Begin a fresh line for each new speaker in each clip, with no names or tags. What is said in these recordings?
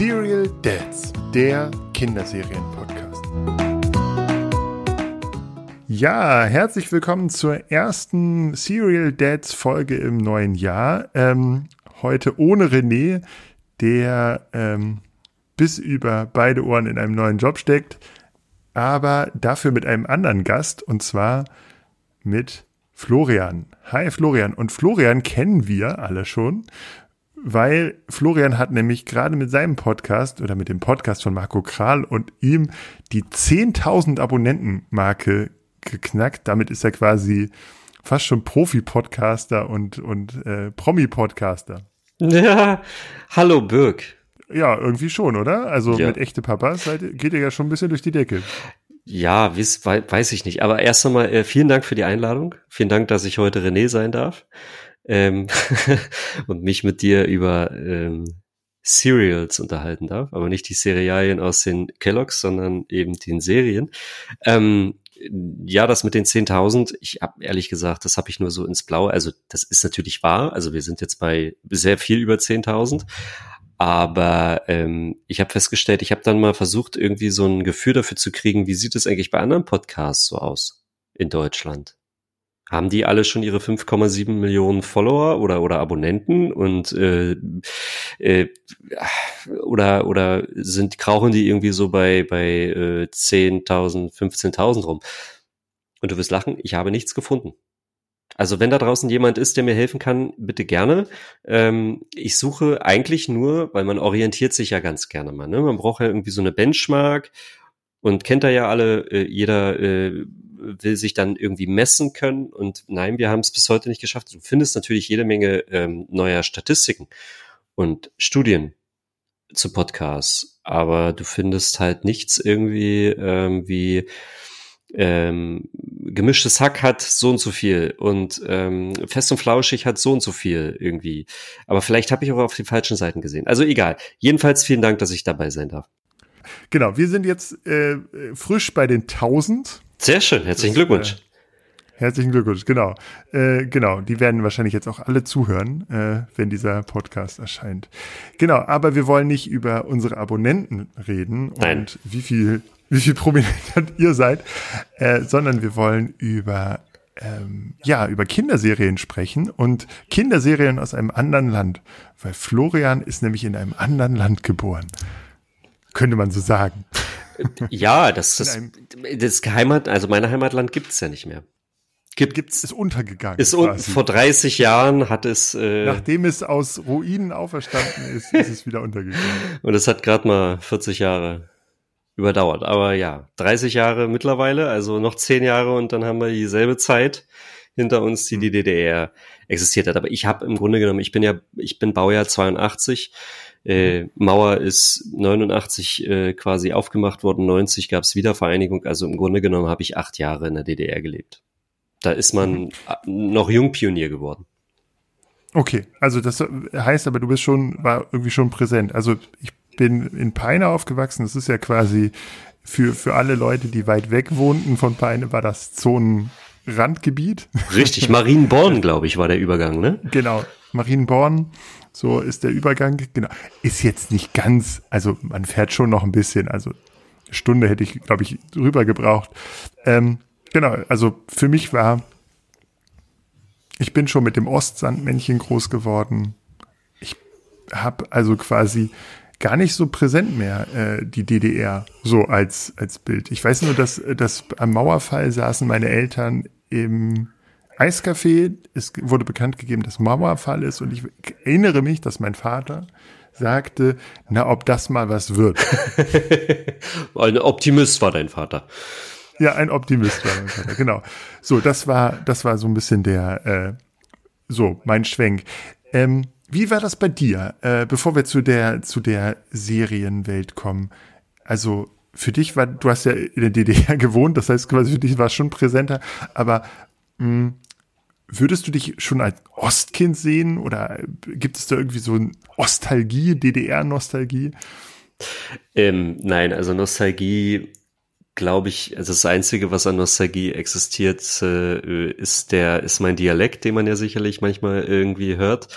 Serial Dads, der Kinderserien-Podcast. Ja, herzlich willkommen zur ersten Serial Dads Folge im neuen Jahr. Ähm, heute ohne René, der ähm, bis über beide Ohren in einem neuen Job steckt, aber dafür mit einem anderen Gast und zwar mit Florian. Hi Florian. Und Florian kennen wir alle schon, weil Florian hat nämlich gerade mit seinem Podcast oder mit dem Podcast von Marco Kral und ihm die 10.000 Abonnenten-Marke geknackt. Damit ist er quasi fast schon Profi-Podcaster und, und äh, Promi-Podcaster.
Ja, hallo Birk.
Ja, irgendwie schon, oder? Also ja. mit echte Papas seid, geht ihr ja schon ein bisschen durch die Decke.
Ja, wiss, weiß ich nicht. Aber erst einmal äh, vielen Dank für die Einladung. Vielen Dank, dass ich heute René sein darf ähm, und mich mit dir über ähm, Serials unterhalten darf, aber nicht die Serialien aus den Kelloggs, sondern eben den Serien. Ähm, ja, das mit den 10.000, ich habe ehrlich gesagt, das habe ich nur so ins Blaue. Also das ist natürlich wahr. Also wir sind jetzt bei sehr viel über 10.000. Aber ähm, ich habe festgestellt, ich habe dann mal versucht, irgendwie so ein Gefühl dafür zu kriegen, wie sieht es eigentlich bei anderen Podcasts so aus in Deutschland? Haben die alle schon ihre 5,7 Millionen Follower oder oder Abonnenten und äh, äh, oder oder sind krauchen die irgendwie so bei bei äh, 10.000, 15.000 rum? Und du wirst lachen, ich habe nichts gefunden. Also wenn da draußen jemand ist, der mir helfen kann, bitte gerne. Ähm, ich suche eigentlich nur, weil man orientiert sich ja ganz gerne mal. Ne? Man braucht ja irgendwie so eine Benchmark und kennt da ja alle, äh, jeder äh, will sich dann irgendwie messen können. Und nein, wir haben es bis heute nicht geschafft. Du findest natürlich jede Menge ähm, neuer Statistiken und Studien zu Podcasts, aber du findest halt nichts irgendwie ähm, wie ähm, gemischtes Hack hat so und so viel und ähm, fest und flauschig hat so und so viel irgendwie. Aber vielleicht habe ich auch auf die falschen Seiten gesehen. Also egal. Jedenfalls vielen Dank, dass ich dabei sein darf.
Genau, wir sind jetzt äh, frisch bei den 1000.
Sehr schön, herzlichen das, Glückwunsch. Äh,
herzlichen Glückwunsch, genau. Äh, genau, die werden wahrscheinlich jetzt auch alle zuhören, äh, wenn dieser Podcast erscheint. Genau, aber wir wollen nicht über unsere Abonnenten reden
Nein.
und wie viel wie viel prominenter ihr seid, äh, sondern wir wollen über ähm, ja über Kinderserien sprechen und Kinderserien aus einem anderen Land, weil Florian ist nämlich in einem anderen Land geboren, könnte man so sagen.
Ja, das ist das Heimat, also mein Heimatland gibt's ja nicht mehr.
Gibt, gibt's ist untergegangen.
Ist un vor 30 Jahren hat es
äh, nachdem es aus Ruinen auferstanden ist, ist es wieder untergegangen.
Und es hat gerade mal 40 Jahre überdauert. Aber ja, 30 Jahre mittlerweile, also noch 10 Jahre und dann haben wir dieselbe Zeit hinter uns, die die DDR existiert hat. Aber ich habe im Grunde genommen, ich bin ja, ich bin Baujahr 82. Äh, Mauer ist 89 äh, quasi aufgemacht worden, 90 gab es Wiedervereinigung. Also im Grunde genommen habe ich acht Jahre in der DDR gelebt. Da ist man mhm. noch Jungpionier geworden.
Okay, also das heißt aber, du bist schon, war irgendwie schon präsent. Also ich bin in Peine aufgewachsen. Das ist ja quasi für, für alle Leute, die weit weg wohnten von Peine, war das Zonenrandgebiet.
Richtig, Marienborn, glaube ich, war der Übergang, ne?
Genau, Marienborn, so ist der Übergang. Genau, ist jetzt nicht ganz, also man fährt schon noch ein bisschen, also eine Stunde hätte ich, glaube ich, rüber gebraucht. Ähm, genau, also für mich war, ich bin schon mit dem Ostsandmännchen groß geworden. Ich habe also quasi gar nicht so präsent mehr, äh, die DDR, so als, als Bild. Ich weiß nur, dass, dass am Mauerfall saßen meine Eltern im Eiscafé. Es wurde bekannt gegeben, dass Mauerfall ist und ich erinnere mich, dass mein Vater sagte, na, ob das mal was wird.
ein Optimist war dein Vater.
Ja, ein Optimist war mein Vater, genau. So, das war, das war so ein bisschen der, äh, so, mein Schwenk. Ähm, wie war das bei dir, äh, bevor wir zu der, zu der Serienwelt kommen? Also für dich war, du hast ja in der DDR gewohnt, das heißt quasi für dich war es schon präsenter, aber mh, hm, würdest du dich schon als Ostkind sehen oder gibt es da irgendwie so eine Ostalgie, DDR-Nostalgie?
Ähm, nein, also Nostalgie glaube ich, also das Einzige, was an Nostalgie existiert, äh, ist der, ist mein Dialekt, den man ja sicherlich manchmal irgendwie hört.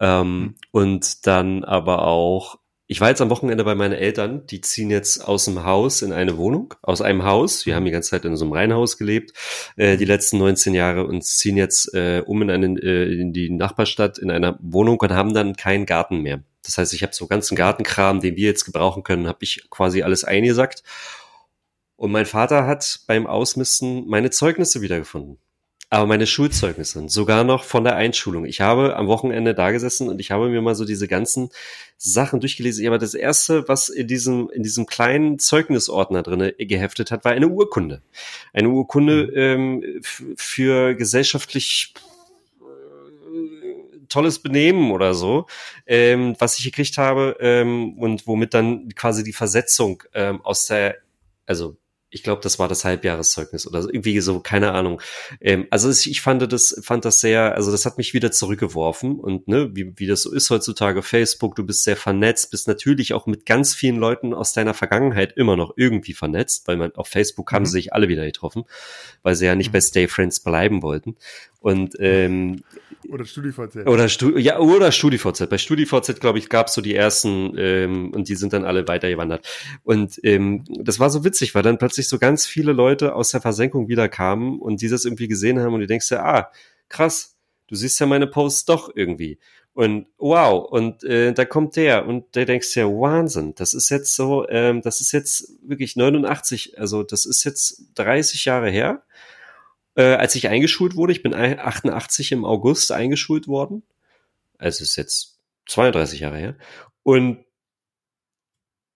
Ähm, mhm. Und dann aber auch ich war jetzt am Wochenende bei meinen Eltern, die ziehen jetzt aus dem Haus in eine Wohnung, aus einem Haus. Wir haben die ganze Zeit in so einem Reihenhaus gelebt, äh, die letzten 19 Jahre und ziehen jetzt äh, um in, einen, äh, in die Nachbarstadt in einer Wohnung und haben dann keinen Garten mehr. Das heißt, ich habe so ganzen Gartenkram, den wir jetzt gebrauchen können, habe ich quasi alles eingesackt. Und mein Vater hat beim Ausmisten meine Zeugnisse wiedergefunden aber meine Schulzeugnisse, sogar noch von der Einschulung. Ich habe am Wochenende da gesessen und ich habe mir mal so diese ganzen Sachen durchgelesen. Aber das erste, was in diesem, in diesem kleinen Zeugnisordner drinne geheftet hat, war eine Urkunde. Eine Urkunde mhm. ähm, für gesellschaftlich äh, tolles Benehmen oder so, ähm, was ich gekriegt habe ähm, und womit dann quasi die Versetzung ähm, aus der, also ich glaube, das war das Halbjahreszeugnis oder irgendwie so, keine Ahnung. Ähm, also ich fand das, fand das sehr, also das hat mich wieder zurückgeworfen und ne, wie, wie das so ist heutzutage, Facebook, du bist sehr vernetzt, bist natürlich auch mit ganz vielen Leuten aus deiner Vergangenheit immer noch irgendwie vernetzt, weil man auf Facebook haben mhm. sie sich alle wieder getroffen, weil sie ja nicht mhm. bei Stay Friends bleiben wollten. Und ähm,
oder StudiVZ.
Oder, Stu ja, oder StudiVZ. Bei StudiVZ, glaube ich, gab es so die ersten ähm, und die sind dann alle weitergewandert. Und ähm, das war so witzig, weil dann plötzlich so ganz viele Leute aus der Versenkung wieder kamen und die das irgendwie gesehen haben und du denkst ja, ah, krass, du siehst ja meine Posts doch irgendwie. Und wow, und äh, da kommt der und der denkst ja, Wahnsinn, das ist jetzt so, ähm, das ist jetzt wirklich 89, also das ist jetzt 30 Jahre her äh, als ich eingeschult wurde. Ich bin 88 im August eingeschult worden. Also ist jetzt 32 Jahre her. Und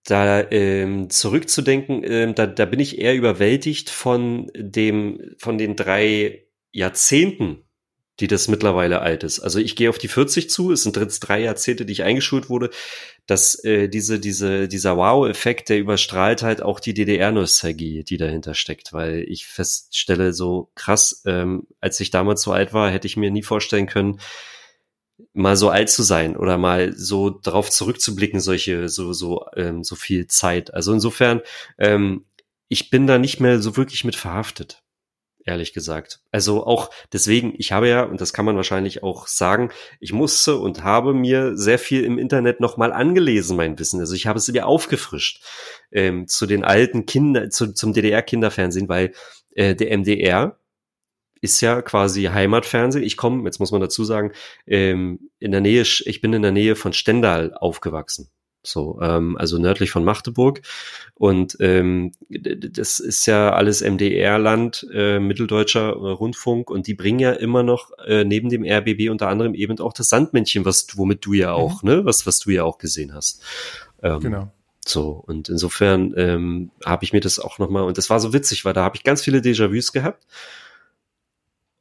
da ähm, zurückzudenken, ähm, da, da bin ich eher überwältigt von dem, von den drei Jahrzehnten, die das mittlerweile alt ist. Also ich gehe auf die 40 zu, es sind jetzt drei Jahrzehnte, die ich eingeschult wurde, dass äh, diese, diese, dieser Wow-Effekt, der überstrahlt halt auch die DDR-Nostalgie, die dahinter steckt, weil ich feststelle, so krass, ähm, als ich damals so alt war, hätte ich mir nie vorstellen können, mal so alt zu sein oder mal so drauf zurückzublicken, solche, so, so, ähm, so viel Zeit. Also insofern, ähm, ich bin da nicht mehr so wirklich mit verhaftet ehrlich gesagt. Also auch deswegen, ich habe ja, und das kann man wahrscheinlich auch sagen, ich musste und habe mir sehr viel im Internet nochmal angelesen, mein Wissen. Also ich habe es wieder aufgefrischt ähm, zu den alten Kinder, zu, zum DDR-Kinderfernsehen, weil äh, der MDR ist ja quasi Heimatfernsehen. Ich komme, jetzt muss man dazu sagen, ähm, in der Nähe, ich bin in der Nähe von Stendal aufgewachsen. So, ähm, also nördlich von Magdeburg. Und ähm, das ist ja alles MDR-Land, äh, Mitteldeutscher äh, Rundfunk, und die bringen ja immer noch äh, neben dem RBB unter anderem eben auch das Sandmännchen, was womit du ja auch, mhm. ne, was was du ja auch gesehen hast. Ähm, genau. So, und insofern ähm, habe ich mir das auch nochmal, und das war so witzig, weil da habe ich ganz viele Déjà-vus gehabt.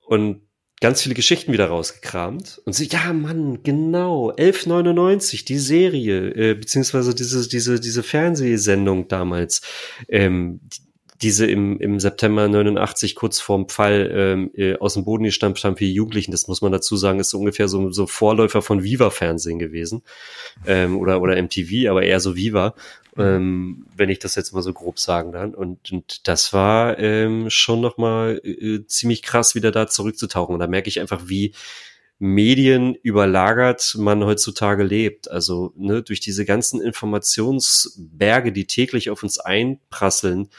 Und ganz viele Geschichten wieder rausgekramt und sie, ja, Mann, genau, 1199, die Serie, äh, beziehungsweise diese, diese, diese Fernsehsendung damals, ähm, diese im, im September 89 kurz vorm Fall ähm, äh, aus dem Boden gestampft haben für Jugendlichen, das muss man dazu sagen, ist ungefähr so, so Vorläufer von Viva-Fernsehen gewesen ähm, oder, oder MTV, aber eher so Viva ähm, wenn ich das jetzt mal so grob sagen dann. Und, und das war ähm, schon nochmal äh, ziemlich krass, wieder da zurückzutauchen. Und da merke ich einfach, wie Medien überlagert man heutzutage lebt. Also ne, durch diese ganzen Informationsberge, die täglich auf uns einprasseln,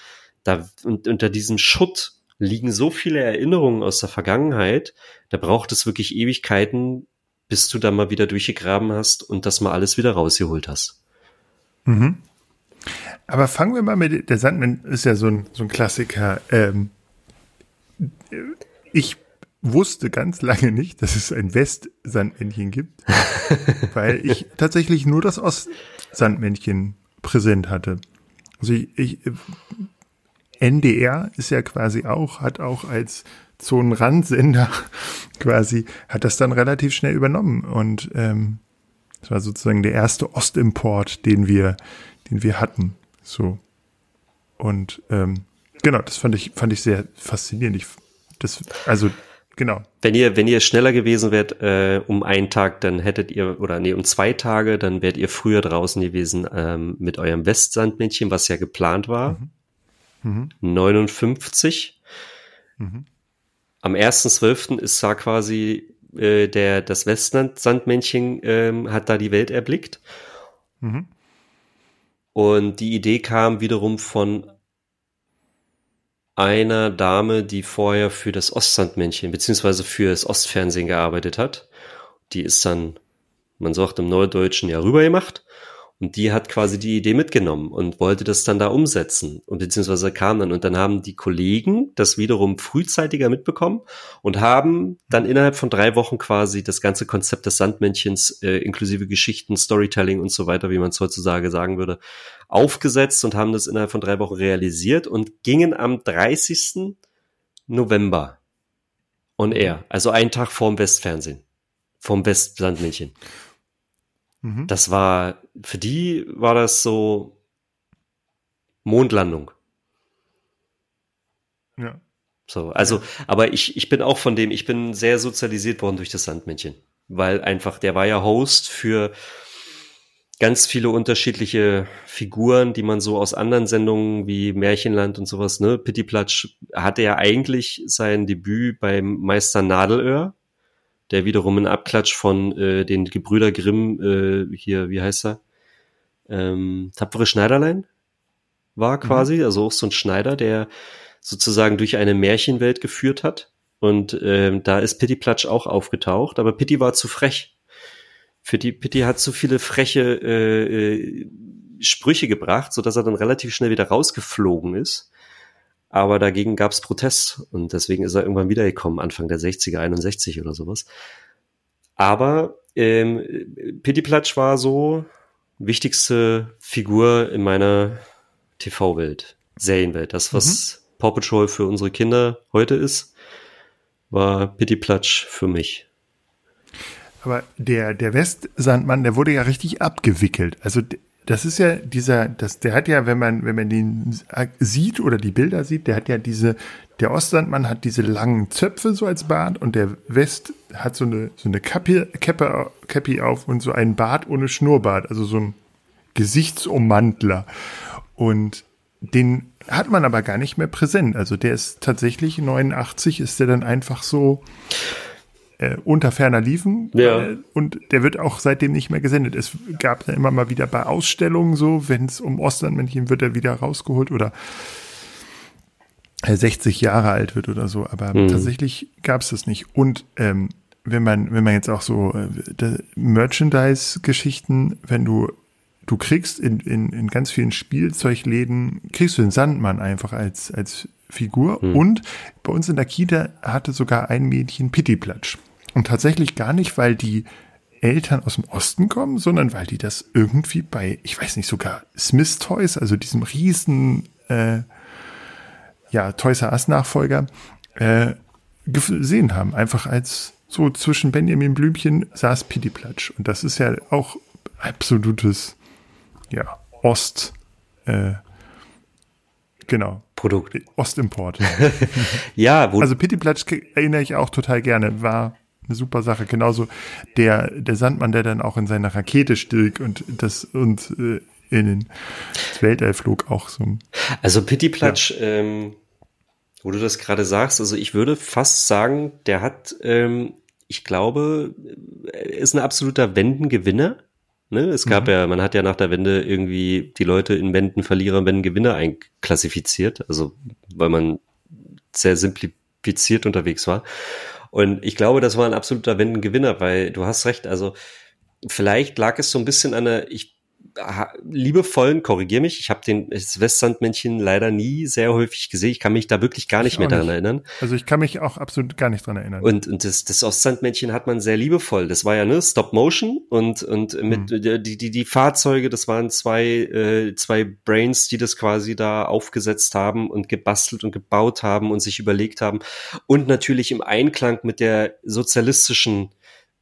da und unter diesem Schutt liegen so viele Erinnerungen aus der Vergangenheit, da braucht es wirklich Ewigkeiten, bis du da mal wieder durchgegraben hast und das mal alles wieder rausgeholt hast.
Mhm. Aber fangen wir mal mit, der Sandmann ist ja so ein, so ein Klassiker. Ähm, ich wusste ganz lange nicht, dass es ein West-Sandmännchen gibt, weil ich tatsächlich nur das Ost-Sandmännchen präsent hatte. Also ich, ich, NDR ist ja quasi auch, hat auch als Zonenrandsender quasi, hat das dann relativ schnell übernommen und ähm, das war sozusagen der erste Ostimport, den wir, den wir hatten. So. Und ähm, genau, das fand ich, fand ich sehr faszinierend. Ich, das, also genau.
Wenn ihr, wenn ihr schneller gewesen wärt äh, um einen Tag, dann hättet ihr, oder nee, um zwei Tage, dann wärt ihr früher draußen gewesen ähm, mit eurem Westsandmännchen, was ja geplant war. Mhm. Mhm. 59. Mhm. Am 1.12. ist da quasi äh, der, das Westsandmännchen ähm, hat da die Welt erblickt. Mhm. Und die Idee kam wiederum von einer Dame, die vorher für das Ostsandmännchen beziehungsweise für das Ostfernsehen gearbeitet hat. Die ist dann, man sagt im Neudeutschen ja rübergemacht und die hat quasi die Idee mitgenommen und wollte das dann da umsetzen und beziehungsweise kam dann und dann haben die Kollegen das wiederum frühzeitiger mitbekommen und haben dann innerhalb von drei Wochen quasi das ganze Konzept des Sandmännchens äh, inklusive Geschichten, Storytelling und so weiter, wie man es heutzutage sagen würde, aufgesetzt und haben das innerhalb von drei Wochen realisiert und gingen am 30. November on air, also einen Tag vorm Westfernsehen, vom Westsandmännchen. Mhm. Das war, für die war das so Mondlandung.
Ja.
So, also, ja. aber ich, ich bin auch von dem, ich bin sehr sozialisiert worden durch das Sandmännchen. Weil einfach, der war ja Host für ganz viele unterschiedliche Figuren, die man so aus anderen Sendungen wie Märchenland und sowas, ne? Pittiplatsch hatte ja eigentlich sein Debüt beim Meister Nadelöhr der wiederum ein Abklatsch von äh, den Gebrüder Grimm, äh, hier, wie heißt er? Ähm, Tapfere Schneiderlein war mhm. quasi, mhm. also auch so ein Schneider, der sozusagen durch eine Märchenwelt geführt hat. Und ähm, da ist Pitti Platsch auch aufgetaucht, aber Pitti war zu frech. Pitti, Pitti hat zu viele freche äh, äh, Sprüche gebracht, so dass er dann relativ schnell wieder rausgeflogen ist. Aber dagegen gab es Protest und deswegen ist er irgendwann wiedergekommen, Anfang der 60er, 61 oder sowas. Aber ähm, Pittiplatsch war so wichtigste Figur in meiner TV-Welt, Serienwelt. Das, was mhm. Paw Patrol für unsere Kinder heute ist, war Pittiplatsch für mich.
Aber der, der Westsandmann, der wurde ja richtig abgewickelt. Also das ist ja dieser, das, der hat ja, wenn man, wenn man den sieht oder die Bilder sieht, der hat ja diese, der Ostlandmann hat diese langen Zöpfe so als Bart und der West hat so eine, so eine Kappe, Kappe, Kappe auf und so einen Bart ohne Schnurrbart, also so ein Gesichtsummantler. Und den hat man aber gar nicht mehr präsent. Also der ist tatsächlich 89, ist der dann einfach so äh, unter ferner liefen.
Ja.
Äh, und der wird auch seitdem nicht mehr gesendet. Es gab da immer mal wieder bei Ausstellungen so, wenn es um Ostlandmännchen wird er wieder rausgeholt oder 60 Jahre alt wird oder so. Aber mhm. tatsächlich gab es das nicht. Und ähm, wenn man, wenn man jetzt auch so äh, Merchandise-Geschichten, wenn du du kriegst in, in, in ganz vielen Spielzeugläden, kriegst du den Sandmann einfach als, als Figur. Hm. Und bei uns in der Kita hatte sogar ein Mädchen Pittiplatsch. Und tatsächlich gar nicht, weil die Eltern aus dem Osten kommen, sondern weil die das irgendwie bei, ich weiß nicht, sogar Smith Toys, also diesem riesen äh, ja, Toys R Us Nachfolger, äh, gesehen haben. Einfach als so zwischen Benjamin Blümchen saß Pittiplatsch. Und das ist ja auch absolutes, ja, Ost, äh, genau,
Produkt.
Ostimport.
ja,
wo Also Pittiplatsch erinnere ich auch total gerne. War eine super Sache. Genauso der, der Sandmann, der dann auch in seiner Rakete stieg und das und äh, in den Weltall flog auch so.
Also Pittiplatsch, ja. ähm, wo du das gerade sagst, also ich würde fast sagen, der hat, ähm, ich glaube, ist ein absoluter Wendengewinner Ne? Es gab mhm. ja, man hat ja nach der Wende irgendwie die Leute in Wenden Verlierer, Wenden Gewinner einklassifiziert, also weil man sehr simplifiziert unterwegs war. Und ich glaube, das war ein absoluter Wendengewinner, weil du hast recht, also vielleicht lag es so ein bisschen an der, ich liebevollen, korrigier mich, ich habe den das Westsandmännchen leider nie sehr häufig gesehen. Ich kann mich da wirklich gar nicht mehr daran nicht. erinnern.
Also ich kann mich auch absolut gar nicht dran erinnern.
Und, und das, das Ostsandmännchen hat man sehr liebevoll. Das war ja ne Stop Motion und und mit mhm. die die die Fahrzeuge, das waren zwei äh, zwei Brains, die das quasi da aufgesetzt haben und gebastelt und gebaut haben und sich überlegt haben und natürlich im Einklang mit der sozialistischen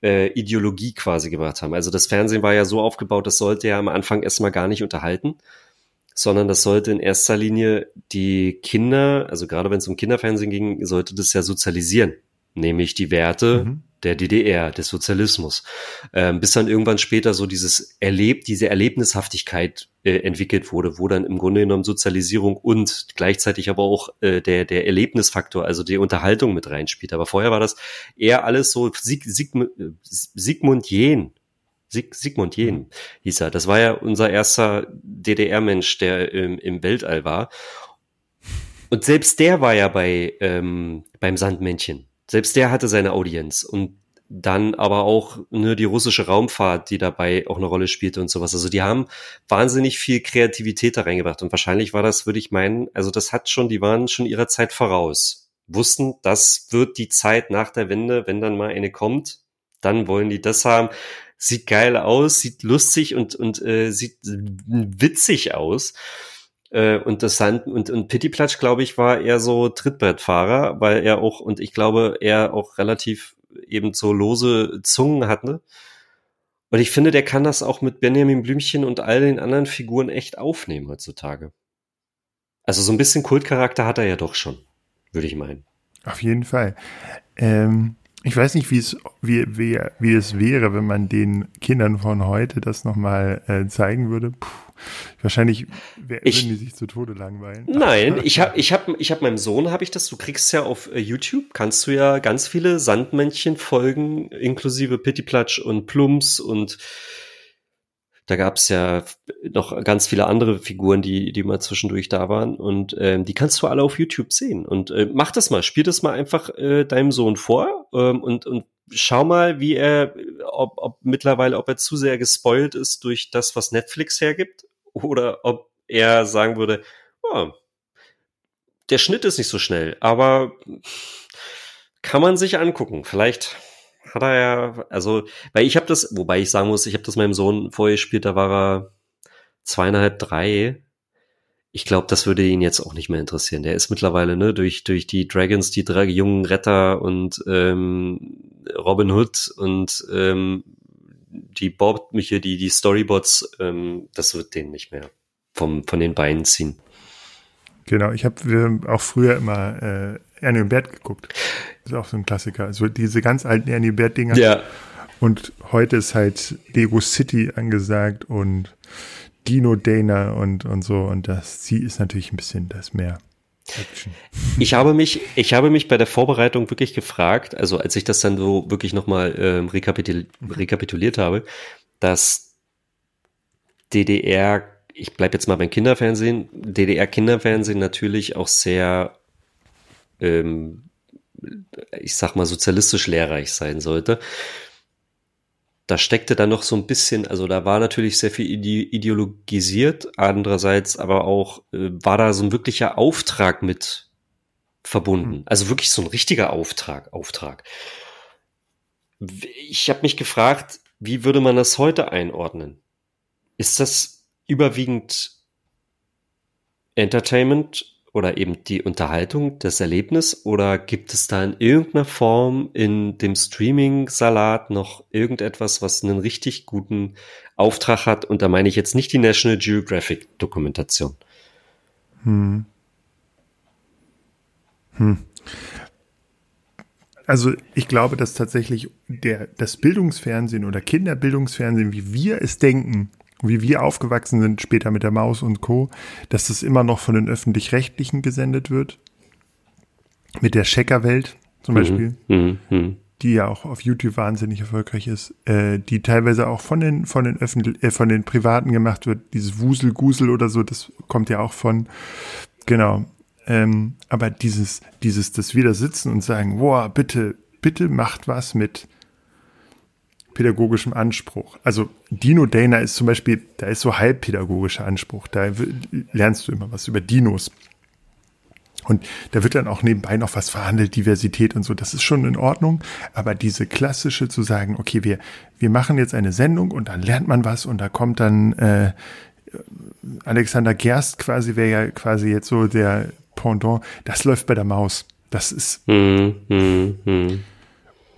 äh, Ideologie quasi gemacht haben. Also das Fernsehen war ja so aufgebaut, das sollte ja am Anfang erstmal gar nicht unterhalten, sondern das sollte in erster Linie die Kinder, also gerade wenn es um Kinderfernsehen ging, sollte das ja sozialisieren, nämlich die Werte, mhm der DDR, des Sozialismus, ähm, bis dann irgendwann später so dieses Erlebt, diese Erlebnishaftigkeit äh, entwickelt wurde, wo dann im Grunde genommen Sozialisierung und gleichzeitig aber auch äh, der, der Erlebnisfaktor, also die Unterhaltung mit reinspielt. Aber vorher war das eher alles so Sieg, Sieg, Sigmund Jähn Sig Sigmund Jähn hieß er. Das war ja unser erster DDR-Mensch, der im, im Weltall war. Und selbst der war ja bei ähm, beim Sandmännchen. Selbst der hatte seine Audienz und dann aber auch ne, die russische Raumfahrt, die dabei auch eine Rolle spielte und sowas. Also die haben wahnsinnig viel Kreativität da reingebracht und wahrscheinlich war das, würde ich meinen, also das hat schon, die waren schon ihrer Zeit voraus, wussten, das wird die Zeit nach der Wende, wenn dann mal eine kommt, dann wollen die das haben. Sieht geil aus, sieht lustig und und äh, sieht witzig aus. Äh, und das Sand und, und Pittiplatsch, glaube ich, war eher so Trittbrettfahrer, weil er auch, und ich glaube, er auch relativ eben so lose Zungen hatte. Und ich finde, der kann das auch mit Benjamin Blümchen und all den anderen Figuren echt aufnehmen heutzutage. Also so ein bisschen Kultcharakter hat er ja doch schon, würde ich meinen.
Auf jeden Fall. Ähm, ich weiß nicht, wie es, wie, wie, wie es wäre, wenn man den Kindern von heute das nochmal äh, zeigen würde. Puh, wahrscheinlich würden die sich zu Tode langweilen.
Nein, ich habe ich hab, ich hab meinem Sohn, habe ich das, du kriegst ja auf äh, YouTube, kannst du ja ganz viele Sandmännchen folgen, inklusive Pittiplatsch und Plumps und da gab es ja noch ganz viele andere Figuren, die, die mal zwischendurch da waren. Und ähm, die kannst du alle auf YouTube sehen. Und äh, mach das mal, spiel das mal einfach äh, deinem Sohn vor ähm, und, und schau mal, wie er, ob, ob mittlerweile, ob er zu sehr gespoilt ist durch das, was Netflix hergibt, oder ob er sagen würde, oh, der Schnitt ist nicht so schnell, aber kann man sich angucken. Vielleicht hat er ja, also, weil ich habe das, wobei ich sagen muss, ich habe das meinem Sohn vorher gespielt, da war er zweieinhalb, drei. Ich glaube, das würde ihn jetzt auch nicht mehr interessieren. Der ist mittlerweile, ne, durch, durch die Dragons, die drei jungen Retter und ähm, Robin Hood und ähm, die Bob, hier, die, die Storybots, ähm, das wird den nicht mehr vom, von den Beinen ziehen.
Genau, ich habe auch früher immer äh, Ernie und Bert geguckt. Das ist auch so ein Klassiker. Also diese ganz alten Ernie und Bert-Dinger.
Ja.
Und heute ist halt Lego City angesagt und Dino Dana und, und so. Und das sie ist natürlich ein bisschen das mehr. Action.
Ich habe mich, ich habe mich bei der Vorbereitung wirklich gefragt, also als ich das dann so wirklich nochmal ähm, rekapitul rekapituliert habe, dass DDR, ich bleibe jetzt mal beim Kinderfernsehen, DDR-Kinderfernsehen natürlich auch sehr ähm, ich sag mal, sozialistisch lehrreich sein sollte. Da steckte dann noch so ein bisschen, also da war natürlich sehr viel ideologisiert, andererseits aber auch äh, war da so ein wirklicher Auftrag mit verbunden. Mhm. Also wirklich so ein richtiger Auftrag, Auftrag. Ich habe mich gefragt, wie würde man das heute einordnen? Ist das überwiegend Entertainment oder eben die Unterhaltung, das Erlebnis? Oder gibt es da in irgendeiner Form in dem Streaming-Salat noch irgendetwas, was einen richtig guten Auftrag hat? Und da meine ich jetzt nicht die National Geographic-Dokumentation. Hm.
Hm. Also ich glaube, dass tatsächlich der, das Bildungsfernsehen oder Kinderbildungsfernsehen, wie wir es denken, wie wir aufgewachsen sind, später mit der Maus und Co., dass das immer noch von den Öffentlich-Rechtlichen gesendet wird. Mit der Checkerwelt zum mhm. Beispiel, mhm. Mhm. die ja auch auf YouTube wahnsinnig erfolgreich ist, äh, die teilweise auch von den, von den Öffentlich äh, von den Privaten gemacht wird. Dieses Wusel-Gusel oder so, das kommt ja auch von, genau. Ähm, aber dieses, dieses, das wieder sitzen und sagen, boah, bitte, bitte macht was mit, pädagogischem Anspruch. Also Dino Dana ist zum Beispiel, da ist so halbpädagogischer Anspruch. Da lernst du immer was über Dinos. Und da wird dann auch nebenbei noch was verhandelt, Diversität und so. Das ist schon in Ordnung. Aber diese klassische zu sagen, okay, wir, wir machen jetzt eine Sendung und dann lernt man was und da kommt dann äh, Alexander Gerst quasi, wäre ja quasi jetzt so der Pendant. Das läuft bei der Maus. Das ist. Mm, mm, mm.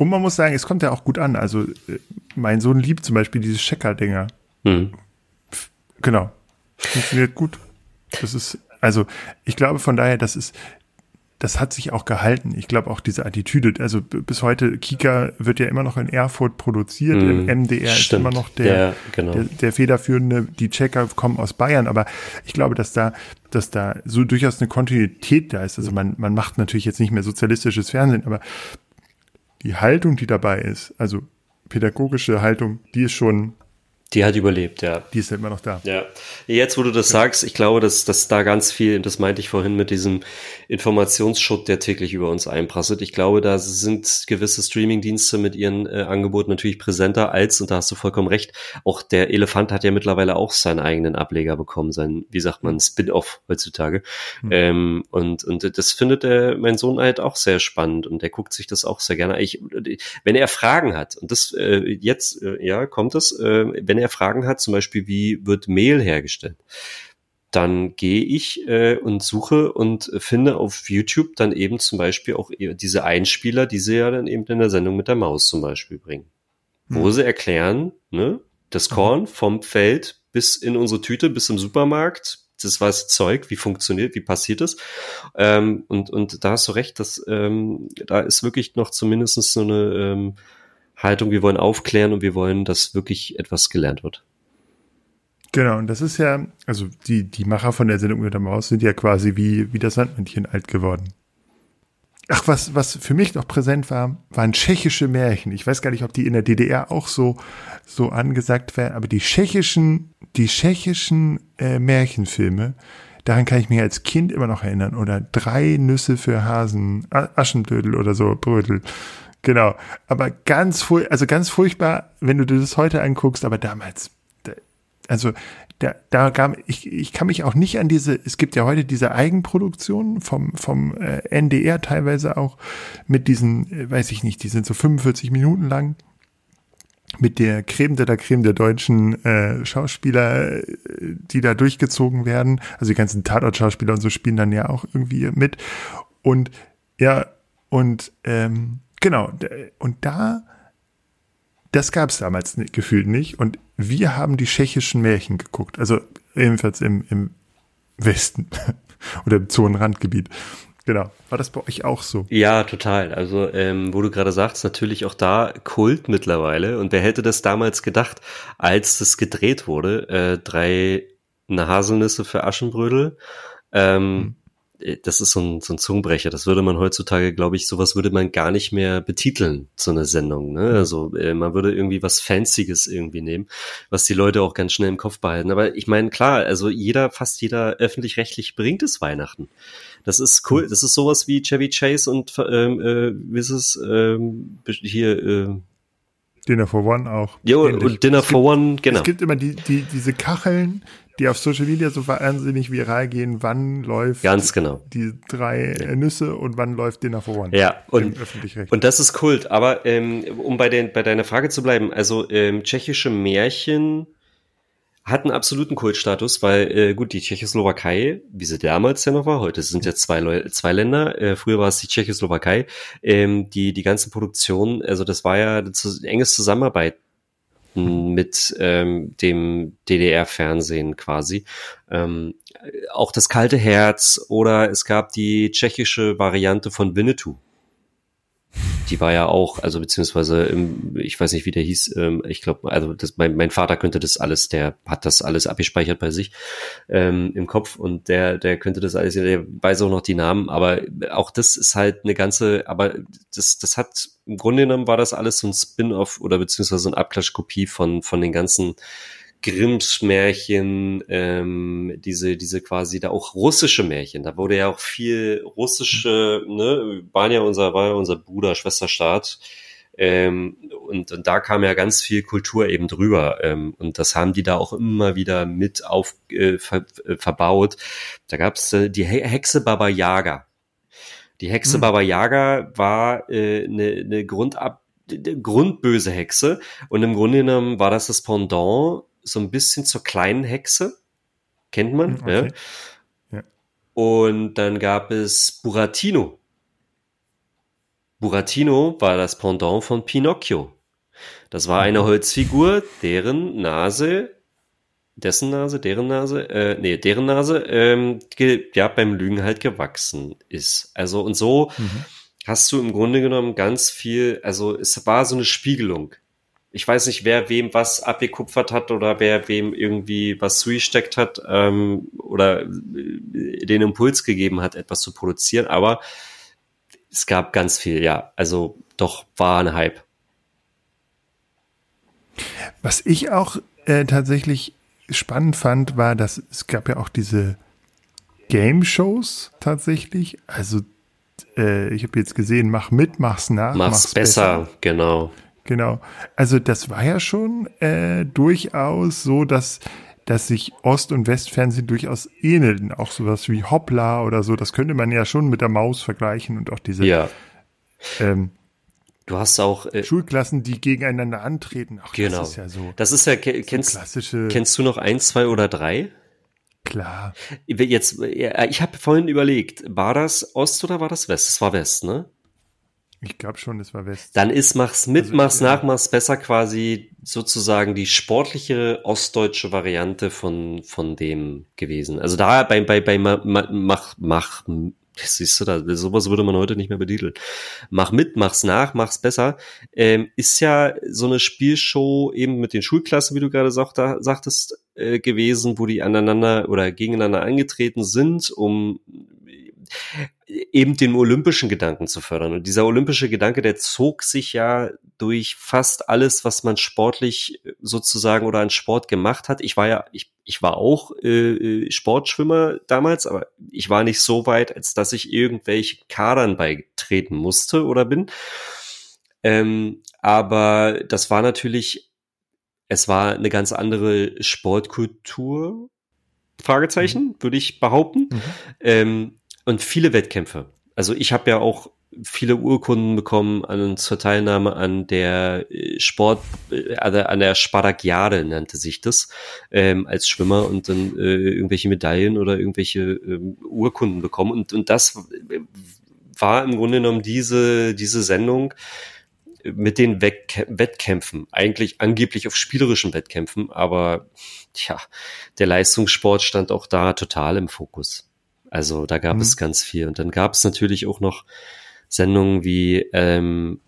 Und man muss sagen, es kommt ja auch gut an. Also äh, mein Sohn liebt zum Beispiel diese Checker-Dinger. Mhm. Genau. Funktioniert gut. Das ist, also ich glaube von daher, das ist, das hat sich auch gehalten. Ich glaube auch diese Attitüde, also bis heute, Kika wird ja immer noch in Erfurt produziert, mm, MDR stimmt. ist immer noch der, ja, genau. der, der, federführende, die Checker kommen aus Bayern, aber ich glaube, dass da, dass da so durchaus eine Kontinuität da ist. Also man, man macht natürlich jetzt nicht mehr sozialistisches Fernsehen, aber die Haltung, die dabei ist, also pädagogische Haltung, die ist schon
die hat überlebt, ja.
Die ist ja immer noch da.
Ja. Jetzt, wo du das ja. sagst, ich glaube, dass, dass da ganz viel, das meinte ich vorhin mit diesem Informationsschutt, der täglich über uns einprasselt. Ich glaube, da sind gewisse Streamingdienste mit ihren äh, Angeboten natürlich präsenter als, und da hast du vollkommen recht, auch der Elefant hat ja mittlerweile auch seinen eigenen Ableger bekommen, sein, wie sagt man, Spin-off heutzutage. Mhm. Ähm, und, und das findet der, mein Sohn halt auch sehr spannend und der guckt sich das auch sehr gerne. Ich, wenn er Fragen hat, und das äh, jetzt, äh, ja, kommt es, äh, wenn er Fragen hat, zum Beispiel, wie wird Mehl hergestellt, dann gehe ich äh, und suche und finde auf YouTube dann eben zum Beispiel auch diese Einspieler, die sie ja dann eben in der Sendung mit der Maus zum Beispiel bringen. Hm. Wo sie erklären, ne, das mhm. Korn vom Feld bis in unsere Tüte, bis im Supermarkt, das weiße Zeug, wie funktioniert, wie passiert es. Ähm, und, und da hast du recht, dass ähm, da ist wirklich noch zumindest so eine ähm, Haltung, wir wollen aufklären und wir wollen, dass wirklich etwas gelernt wird.
Genau, und das ist ja, also die, die Macher von der Sendung mit der Maus sind ja quasi wie, wie das Sandmännchen alt geworden. Ach, was, was für mich noch präsent war, waren tschechische Märchen. Ich weiß gar nicht, ob die in der DDR auch so, so angesagt werden, aber die tschechischen, die tschechischen äh, Märchenfilme, daran kann ich mich als Kind immer noch erinnern. Oder drei Nüsse für Hasen, Aschenbrödel oder so, Brödel. Genau. Aber ganz, also ganz furchtbar, wenn du dir das heute anguckst, aber damals, also da, da gab ich, ich kann mich auch nicht an diese, es gibt ja heute diese Eigenproduktionen vom, vom äh, NDR teilweise auch mit diesen, äh, weiß ich nicht, die sind so 45 Minuten lang mit der Creme de la Creme der deutschen äh, Schauspieler, äh, die da durchgezogen werden. Also die ganzen Tatort-Schauspieler und so spielen dann ja auch irgendwie mit. Und ja, und ähm, Genau, und da, das gab es damals gefühlt nicht. Und wir haben die tschechischen Märchen geguckt, also ebenfalls im, im Westen oder im Zonenrandgebiet. Genau. War das bei euch auch so?
Ja, total. Also, ähm, wo du gerade sagst, natürlich auch da Kult mittlerweile. Und wer hätte das damals gedacht, als das gedreht wurde? Äh, drei Haselnüsse für Aschenbrödel. Ähm, mhm. Äh, das ist so ein, so ein Zungenbrecher. Das würde man heutzutage, glaube ich, sowas würde man gar nicht mehr betiteln, so eine Sendung. Ne? Also äh, man würde irgendwie was Fancyes irgendwie nehmen, was die Leute auch ganz schnell im Kopf behalten. Aber ich meine, klar, also jeder, fast jeder öffentlich-rechtlich bringt es Weihnachten. Das ist cool. Das ist sowas wie Chevy Chase und ähm, äh, wie ist es ähm, hier äh,
Dinner for One auch.
Ja, und Dinner for gibt, One, genau.
Es gibt immer die, die, diese Kacheln, die auf Social Media so wahnsinnig viral gehen, wann läuft
Ganz genau.
die drei ja. Nüsse und wann läuft Dinner for One.
Ja, und, und das ist Kult. Aber ähm, um bei, den, bei deiner Frage zu bleiben, also ähm, tschechische Märchen hat einen absoluten Kultstatus, weil äh, gut, die Tschechoslowakei, wie sie damals ja noch war, heute sind ja zwei, Leu zwei Länder, äh, früher war es die Tschechoslowakei, ähm, die die ganzen Produktionen, also das war ja eine enges Zusammenarbeit mit ähm, dem DDR-Fernsehen quasi. Ähm, auch das kalte Herz oder es gab die tschechische Variante von Winnetou die war ja auch, also beziehungsweise, im, ich weiß nicht, wie der hieß, ähm, ich glaube, also das, mein, mein Vater könnte das alles, der hat das alles abgespeichert bei sich ähm, im Kopf und der, der könnte das alles, der weiß auch noch die Namen, aber auch das ist halt eine ganze, aber das, das hat, im Grunde genommen war das alles so ein Spin-off oder beziehungsweise so eine Abklatschkopie von, von den ganzen Grimms Märchen, ähm, diese, diese quasi da auch russische Märchen. Da wurde ja auch viel russische, ne, waren ja unser, war ja unser Bruder, Schwesterstaat. Ähm, und, und da kam ja ganz viel Kultur eben drüber. Ähm, und das haben die da auch immer wieder mit auf äh, ver, äh, verbaut. Da gab's äh, die Hexe Baba Yaga. Die Hexe hm. Baba Yaga war eine äh, ne, ne Grundab grundböse Hexe und im Grunde genommen war das das Pendant so ein bisschen zur kleinen Hexe. Kennt man, hm, okay. ja. Und dann gab es Buratino. Buratino war das Pendant von Pinocchio. Das war eine mhm. Holzfigur, deren Nase, dessen Nase, deren Nase, äh, nee, deren Nase, ähm, ja, beim Lügen halt gewachsen ist. Also und so mhm. hast du im Grunde genommen ganz viel, also es war so eine Spiegelung ich weiß nicht, wer wem was abgekupfert hat oder wer wem irgendwie was zugesteckt hat ähm, oder äh, den Impuls gegeben hat, etwas zu produzieren, aber es gab ganz viel, ja. Also doch war ein Hype.
Was ich auch äh, tatsächlich spannend fand, war, dass es gab ja auch diese Game-Shows tatsächlich. Also äh, ich habe jetzt gesehen, mach mit, mach's nach.
Mach's, mach's besser, besser, genau.
Genau. Also das war ja schon äh, durchaus so, dass dass sich Ost- und Westfernsehen durchaus ähneln. Auch sowas wie Hoppla oder so, das könnte man ja schon mit der Maus vergleichen und auch diese
ja. ähm, Du hast auch
äh, Schulklassen, die gegeneinander antreten.
Ach, genau. Das ist ja so. Das ist ja kennst, klassische kennst du noch eins, zwei oder drei?
Klar.
Jetzt, ich habe vorhin überlegt, war das Ost oder war das West? Es war West, ne?
Ich glaube schon, es war West.
Dann ist mach's mit, also, mach's nach, mach's besser quasi sozusagen die sportliche ostdeutsche Variante von von dem gewesen. Also da bei bei bei mach mach, mach siehst du da, sowas würde man heute nicht mehr betiteln. Mach mit, mach's nach, mach's besser. Ähm, ist ja so eine Spielshow eben mit den Schulklassen, wie du gerade sagtest, äh, gewesen, wo die aneinander oder gegeneinander angetreten sind, um eben den olympischen Gedanken zu fördern. Und dieser olympische Gedanke, der zog sich ja durch fast alles, was man sportlich sozusagen oder an Sport gemacht hat. Ich war ja, ich, ich war auch äh, äh Sportschwimmer damals, aber ich war nicht so weit, als dass ich irgendwelche Kadern beitreten musste oder bin. Ähm, aber das war natürlich, es war eine ganz andere Sportkultur, Fragezeichen, mhm. würde ich behaupten. Mhm. Ähm, und viele Wettkämpfe. Also ich habe ja auch viele Urkunden bekommen an, zur Teilnahme an der äh, Sport, äh, an der Spartakiade nannte sich das, ähm, als Schwimmer und dann äh, irgendwelche Medaillen oder irgendwelche ähm, Urkunden bekommen. Und, und das war im Grunde genommen diese, diese Sendung mit den Wettkä Wettkämpfen, eigentlich angeblich auf spielerischen Wettkämpfen, aber tja, der Leistungssport stand auch da total im Fokus. Also da gab mhm. es ganz viel. Und dann gab es natürlich auch noch Sendungen wie ähm,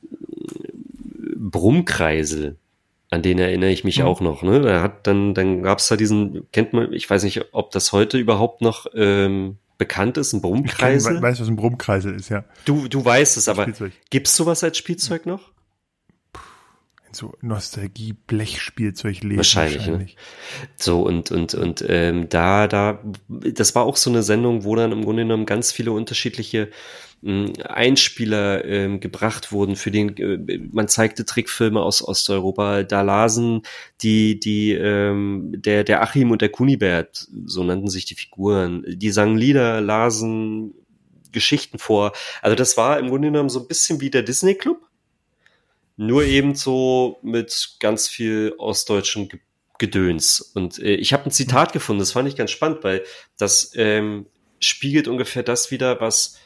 Brummkreisel, an den erinnere ich mich mhm. auch noch. Ne? Da hat dann, dann gab es da diesen, kennt man, ich weiß nicht, ob das heute überhaupt noch ähm, bekannt ist, ein Brummkreisel.
Ich weiß, was ein Brummkreisel ist, ja.
Du, du weißt es, aber gibt's sowas als Spielzeug noch?
So Nostalgie Blechspielzeug lesen
wahrscheinlich, wahrscheinlich. Ne? so und und und ähm, da da das war auch so eine Sendung wo dann im Grunde genommen ganz viele unterschiedliche ähm, Einspieler ähm, gebracht wurden für den äh, man zeigte Trickfilme aus Osteuropa da lasen die die ähm, der der Achim und der Kunibert so nannten sich die Figuren die sangen Lieder lasen Geschichten vor also das war im Grunde genommen so ein bisschen wie der Disney Club nur eben so mit ganz viel ostdeutschem Gedöns. Und äh, ich habe ein Zitat gefunden, das fand ich ganz spannend, weil das ähm, spiegelt ungefähr das wieder, was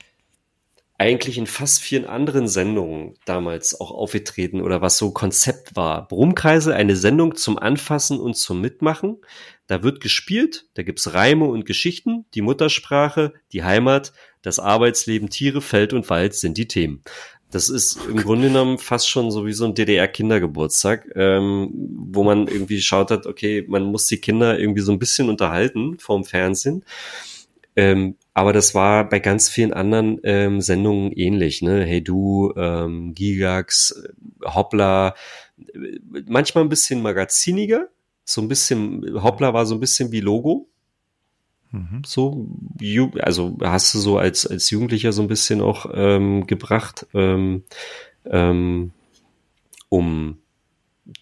eigentlich in fast vielen anderen Sendungen damals auch aufgetreten oder was so Konzept war. Brummkreise, eine Sendung zum Anfassen und zum Mitmachen. Da wird gespielt, da gibt's Reime und Geschichten, die Muttersprache, die Heimat, das Arbeitsleben, Tiere, Feld und Wald sind die Themen. Das ist im Grunde genommen fast schon so wie so ein DDR-Kindergeburtstag, ähm, wo man irgendwie schaut hat, okay, man muss die Kinder irgendwie so ein bisschen unterhalten vorm Fernsehen. Ähm, aber das war bei ganz vielen anderen ähm, Sendungen ähnlich, ne? Hey du, ähm, Gigax, Hoppla, manchmal ein bisschen magaziniger, so ein bisschen, Hoppla war so ein bisschen wie Logo, Mhm. So, also hast du so als, als Jugendlicher so ein bisschen auch ähm, gebracht, ähm, ähm, um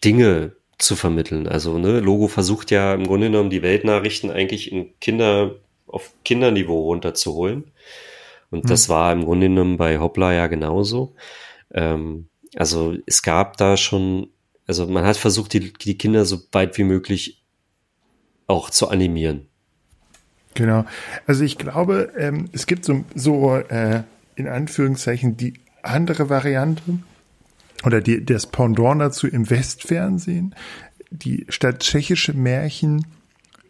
Dinge zu vermitteln. Also, ne, Logo versucht ja im Grunde genommen die Weltnachrichten eigentlich in Kinder, auf Kinderniveau runterzuholen. Und mhm. das war im Grunde genommen bei Hoppla ja genauso. Ähm, also es gab da schon, also man hat versucht, die, die Kinder so weit wie möglich auch zu animieren.
Genau. Also ich glaube, ähm, es gibt so, so äh, in Anführungszeichen die andere Variante oder die, das Pendant dazu im Westfernsehen. Die statt tschechische Märchen,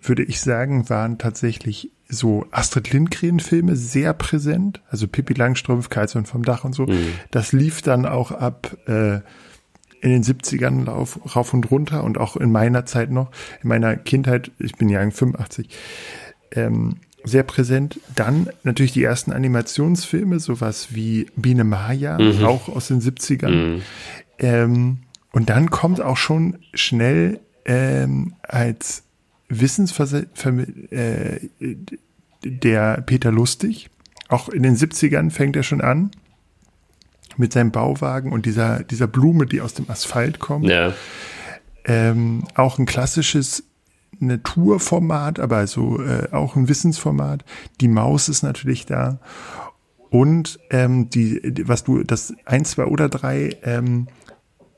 würde ich sagen, waren tatsächlich so Astrid Lindgren-Filme sehr präsent. Also Pippi Langstrumpf, Kaiser vom Dach und so. Mhm. Das lief dann auch ab äh, in den 70ern lauf, rauf und runter und auch in meiner Zeit noch, in meiner Kindheit, ich bin ja 85, ähm, sehr präsent. Dann natürlich die ersten Animationsfilme, sowas wie Biene Maya, mhm. auch aus den 70ern. Mhm. Ähm, und dann kommt auch schon schnell ähm, als Wissensvermittler äh, der Peter Lustig. Auch in den 70ern fängt er schon an mit seinem Bauwagen und dieser, dieser Blume, die aus dem Asphalt kommt.
Ja.
Ähm, auch ein klassisches Naturformat, aber so äh, auch ein Wissensformat. Die Maus ist natürlich da. Und ähm, die, was du, das eins, zwei oder drei, ähm,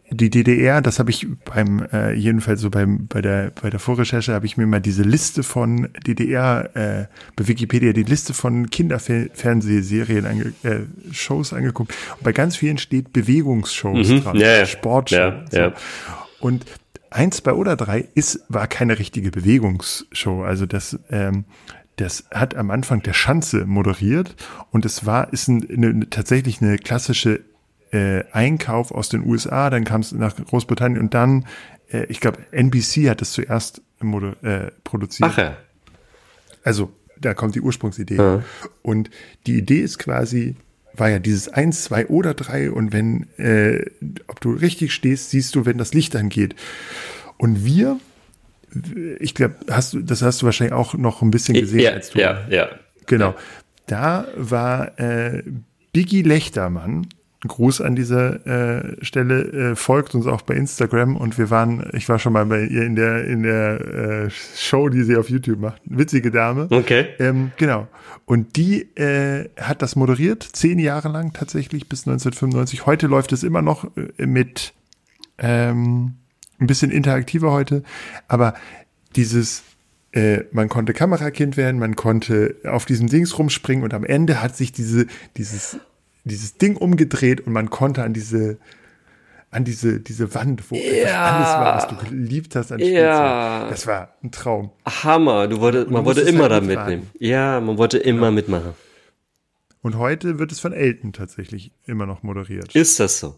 die DDR, das habe ich beim äh, jedenfalls so beim bei der bei der Vorrecherche habe ich mir mal diese Liste von DDR äh, bei Wikipedia die Liste von Kinderfernsehserien ange, äh, Shows angeguckt und bei ganz vielen steht Bewegungsshows
Mhm.
dran,
Ja, ja.
Sportshows.
Ja, ja.
Und eins, zwei oder drei ist war keine richtige Bewegungsshow, also das ähm, das hat am Anfang der Schanze moderiert und es war ist ein, eine, tatsächlich eine klassische äh, Einkauf aus den USA, dann kam es nach Großbritannien und dann, äh, ich glaube, NBC hat es zuerst moder äh, produziert.
Ach ja.
Also da kommt die Ursprungsidee.
Ja.
Und die Idee ist quasi, war ja dieses eins, zwei oder drei und wenn, äh, ob du richtig stehst, siehst du, wenn das Licht angeht. Und wir, ich glaube, hast du, das hast du wahrscheinlich auch noch ein bisschen gesehen,
Ja,
als du
ja, ja.
Genau. Da war äh, Biggie Lechtermann. Gruß an dieser äh, Stelle, äh, folgt uns auch bei Instagram und wir waren, ich war schon mal bei ihr in der in der äh, Show, die sie auf YouTube macht. Witzige Dame.
Okay.
Ähm, genau. Und die äh, hat das moderiert, zehn Jahre lang tatsächlich, bis 1995. Heute läuft es immer noch äh, mit ähm, ein bisschen interaktiver heute, aber dieses äh, man konnte Kamerakind werden, man konnte auf diesem Dings rumspringen und am Ende hat sich diese, dieses, dieses Ding umgedreht und man konnte an diese, an diese, diese Wand, wo einfach alles war, was du geliebt hast an Spielzeug.
Ja.
Das war ein Traum.
Hammer. Du wollte, man wollte immer
halt
da mitnehmen. Ja, man wollte immer mitmachen.
Und heute wird es von Elton tatsächlich immer noch moderiert.
Ist das so?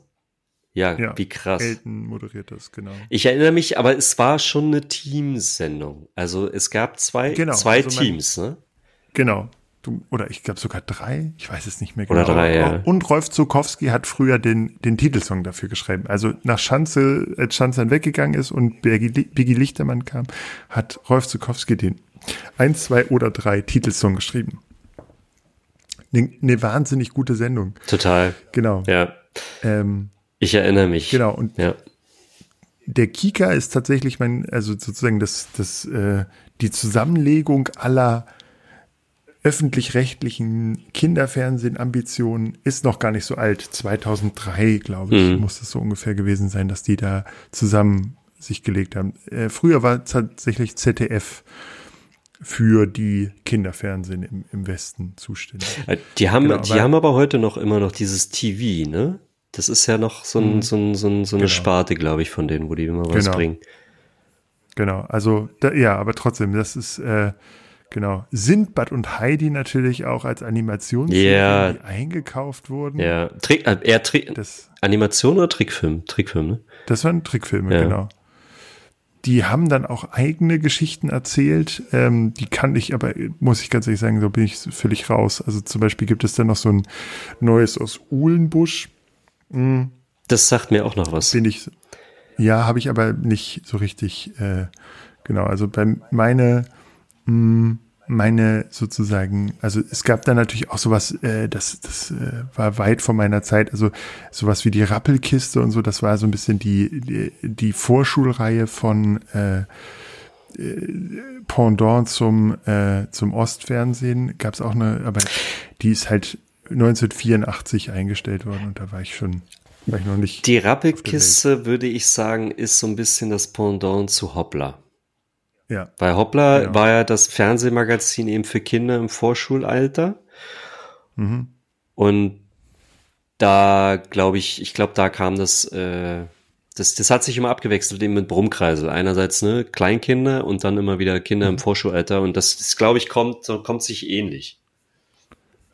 Ja,
ja,
wie krass.
Elton moderiert das, genau.
Ich erinnere mich, aber es war schon eine Teamsendung. Also es gab zwei,
Genau,
zwei
also man-
Teams, ne?
Genau. Du, oder ich glaube sogar drei, ich weiß es nicht mehr genau.
Oder drei, ja.
Und Rolf Zukowski hat früher den, den Titelsong dafür geschrieben. Also nach Schanze, als Schanze dann weggegangen ist und Biggie, Biggie Lichtermann kam, hat Rolf Zukowski den eins, zwei oder drei Titelsong geschrieben. Eine ne wahnsinnig gute Sendung.
Total.
Genau.
Ja.
Ähm,
Ich erinnere mich.
genau. Und
Ja.
der Kika ist tatsächlich mein, also sozusagen das, das, äh, die Zusammenlegung aller öffentlich-rechtlichen Kinderfernsehen-Ambitionen ist noch gar nicht so alt. 2003, glaube ich,
Mhm.
muss es so ungefähr gewesen sein, dass die da zusammen sich gelegt haben. Äh, früher war tatsächlich ZDF für die Kinderfernsehen im, im Westen zuständig.
Äh, Die haben,
Genau,
die
weil-
haben aber heute noch immer noch dieses TV, ne? Das ist ja noch so, ein, so, ein, so, ein, so eine
Genau.
Sparte, glaube ich, von denen, wo die immer was
Genau.
bringen.
Genau, also da, ja, aber trotzdem, das ist äh, genau Sindbad und Heidi natürlich auch als Animationsserien,
Ja.
eingekauft wurden.
Ja, Trick, äh, eher Trick,
Das,
Animation oder Trickfilm? Trickfilm, ne?
das waren Trickfilme,
Ja.
genau. Die haben dann auch eigene Geschichten erzählt. Ähm, die kann ich aber, muss ich ganz ehrlich sagen, so bin ich völlig raus. Also zum Beispiel gibt es dann noch so ein neues aus Uhlenbusch.
Das sagt mir auch noch was.
bin ich, ja, habe ich aber nicht so richtig, äh, genau, also bei meine, meine sozusagen, also es gab da natürlich auch sowas, äh, das, das äh, war weit vor meiner Zeit, also sowas wie die Rappelkiste und so, das war so ein bisschen die, die, die Vorschulreihe von äh, äh, Pendant zum, äh, zum Ostfernsehen, gab es auch eine, aber die ist halt 1984 eingestellt worden und da war ich schon, war ich noch nicht.
Die Rappelkiste, würde ich sagen, ist so ein bisschen das Pendant zu Hoppla.
Ja,
Weil Hoppla
Genau.
war ja das Fernsehmagazin eben für Kinder im Vorschulalter.
Mhm.
Und da glaube ich, ich glaube, da kam das, äh, das, das hat sich immer abgewechselt eben mit Brummkreisel. Einerseits ne Kleinkinder und dann immer wieder Kinder
Mhm.
im Vorschulalter. Und das, das glaube ich, kommt, so kommt sich ähnlich.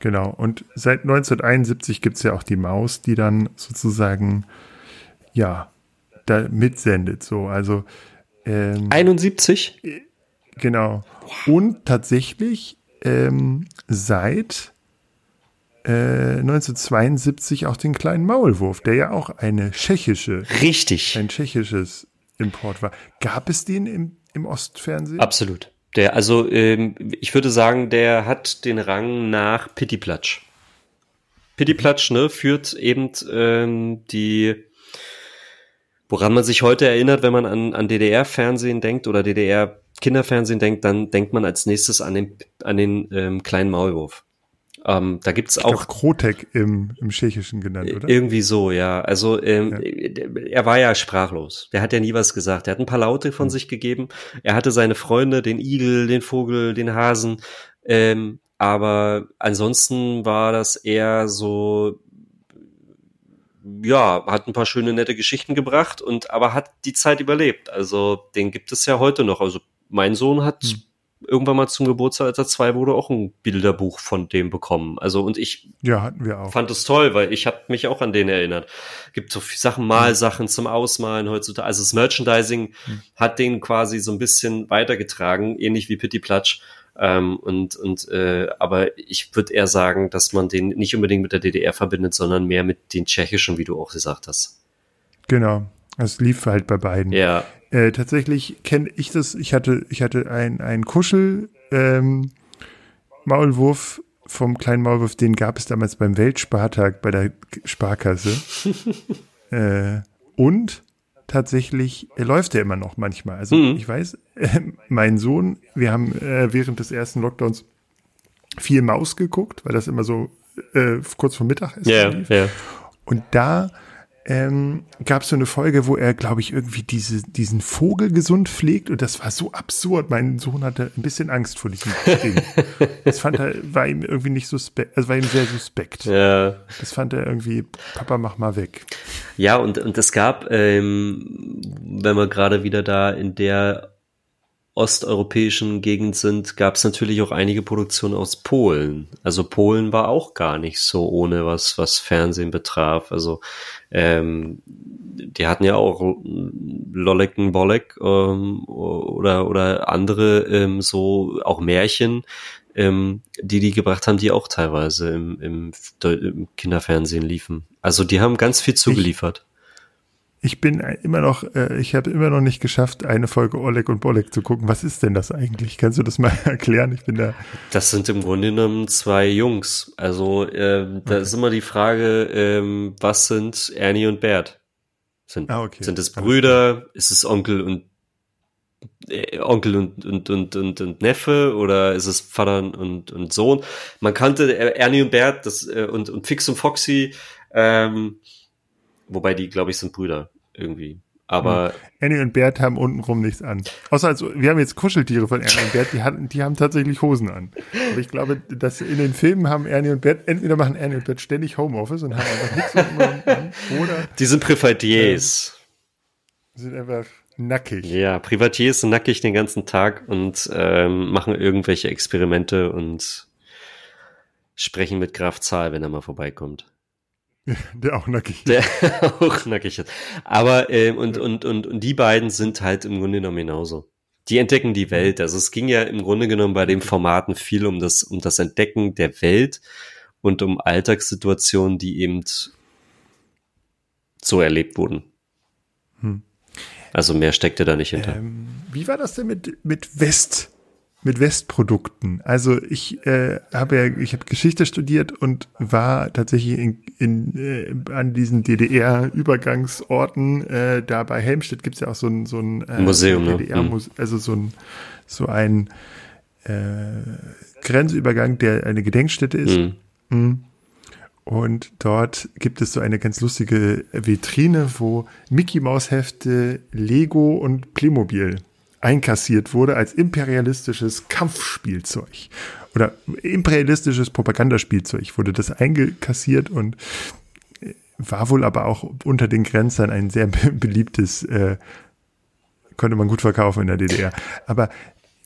Genau. Und seit 1971 gibt's ja auch die Maus, die dann sozusagen, ja, da mitsendet. So, also ähm,
71?
genau. Und tatsächlich ähm, seit äh, 1972 auch den kleinen Maulwurf, der ja auch eine tschechische,
Richtig.
ein tschechisches Import war. Gab es den im, im Ostfernsehen?
Absolut. Der, also ähm, ich würde sagen, der hat den Rang nach Pittiplatsch. Pittiplatsch, ne, führt eben ähm, die, woran man sich heute erinnert, wenn man an, an DDR-Fernsehen denkt oder DDR-Kinderfernsehen denkt, dann denkt man als nächstes an den, an den ähm, kleinen Maulwurf. Ähm, da gibt's
Ich
auch
Krotek im, im Tschechischen genannt, oder?
irgendwie so, ja. Also ähm,
Ja.
er war ja sprachlos. Der hat ja nie was gesagt. Er hat ein paar Laute von sich gegeben. Er hatte seine Freunde, den Igel, den Vogel, den Hasen. Ähm, aber ansonsten war das eher so, ja, hat ein paar schöne, nette Geschichten gebracht und aber hat die Zeit überlebt. Also den gibt es ja heute noch. Also mein Sohn hat
Hm.
irgendwann mal zum Geburtstag, als er zwei wurde, auch ein Bilderbuch von dem bekommen. Also und ich
Ja, hatten wir auch.
fand es toll, weil ich habe mich auch an den erinnert. Gibt so viel Sachen, Malsachen zum Ausmalen heutzutage. Also das Merchandising
Mhm.
hat den quasi so ein bisschen weitergetragen, ähnlich wie Pitti Platsch. Ähm, und und äh, aber ich würde eher sagen, dass man den nicht unbedingt mit der DDR verbindet, sondern mehr mit den tschechischen, wie du auch gesagt hast.
Genau. Es lief halt bei beiden.
Ja,
Äh, tatsächlich kenne ich das. Ich hatte, ich hatte ein, ein Kuschel ähm, Maulwurf vom kleinen Maulwurf, den gab es damals beim Weltspartag bei der Sparkasse. äh, und tatsächlich äh, läuft er immer noch manchmal. Also
Mhm.
ich weiß, äh, mein Sohn, wir haben äh, während des ersten Lockdowns viel Maus geguckt, weil das immer so äh, kurz vor Mittagessen
ja,
lief.
ja.
Und da ähm, gab es so eine Folge, wo er, glaube ich, irgendwie diese, diesen Vogel gesund pflegt und das war so absurd. Mein Sohn hatte ein bisschen Angst vor diesem Ding. das fand er, war ihm irgendwie nicht suspekt, also war ihm sehr suspekt.
ja.
Das fand er irgendwie, Papa, mach mal weg.
Ja, und, und es gab, ähm, wenn wir gerade wieder da in der osteuropäischen Gegend sind, gab es natürlich auch einige Produktionen aus Polen. Also Polen war auch gar nicht so ohne was, was Fernsehen betraf. Also ähm, die hatten ja auch Lolek und Bolek ähm, oder, oder andere ähm, so auch Märchen, ähm, die die gebracht haben, die auch teilweise im, im, im Kinderfernsehen liefen. Also die haben ganz viel zugeliefert.
Ich bin immer noch, äh, ich habe immer noch nicht geschafft, eine Folge Oleg und Bolek zu gucken. Was ist denn das eigentlich? Kannst du das mal erklären? Ich bin da.
Das sind im Grunde genommen zwei Jungs. Also äh, da ist immer die Frage, ähm, was sind Ernie und Bert? Sind,
Ah, okay.
sind es Brüder? Ist es Onkel und äh, Onkel und, und, und, und, und Neffe oder ist es Vater und, und Sohn? Man kannte Ernie und Bert das, äh, und, und Fix und Foxy, ähm, wobei die, glaube ich, sind Brüder irgendwie. Aber
Annie und Bert haben untenrum nichts an. Außer also, wir haben jetzt Kuscheltiere von Annie und Bert, die, hatten, die haben tatsächlich Hosen an. Aber ich glaube, dass in den Filmen haben Annie und Bert, entweder machen Annie und Bert ständig Homeoffice und haben einfach nichts untenrum an, oder
die sind Privatiers.
sind einfach nackig.
Ja, Privatiers sind nackig den ganzen Tag und ähm, machen irgendwelche Experimente und sprechen mit Graf Zahl, wenn er mal vorbeikommt.
Der auch nackig ist.
Der auch nackig ist. Aber ähm, und, und, und, und die beiden sind halt im Grunde genommen genauso. Die entdecken die Welt. Also es ging ja im Grunde genommen bei den Formaten viel um das, um das Entdecken der Welt und um Alltagssituationen, die eben so erlebt wurden.
Hm.
Also mehr steckte da nicht hinter.
Ähm, wie war das denn mit, mit West, mit Westprodukten? Also ich äh, habe ja, ich habe Geschichte studiert und war tatsächlich in, in, äh, an diesen DDR-Übergangsorten. Äh, da bei Helmstedt gibt's ja auch so ein, so ein äh,
Museum, ne?
DDR -Muse also so ein, so ein äh, Grenzübergang, der eine Gedenkstätte ist.
Mhm.
Mhm. Und dort gibt es so eine ganz lustige Vitrine, wo Mickey Maus Hefte, Lego und Playmobil einkassiert wurde als imperialistisches Kampfspielzeug oder imperialistisches Propagandaspielzeug wurde das eingekassiert und äh, war wohl aber auch unter den Grenzern ein sehr be beliebtes, äh, konnte man gut verkaufen in der DDR. Aber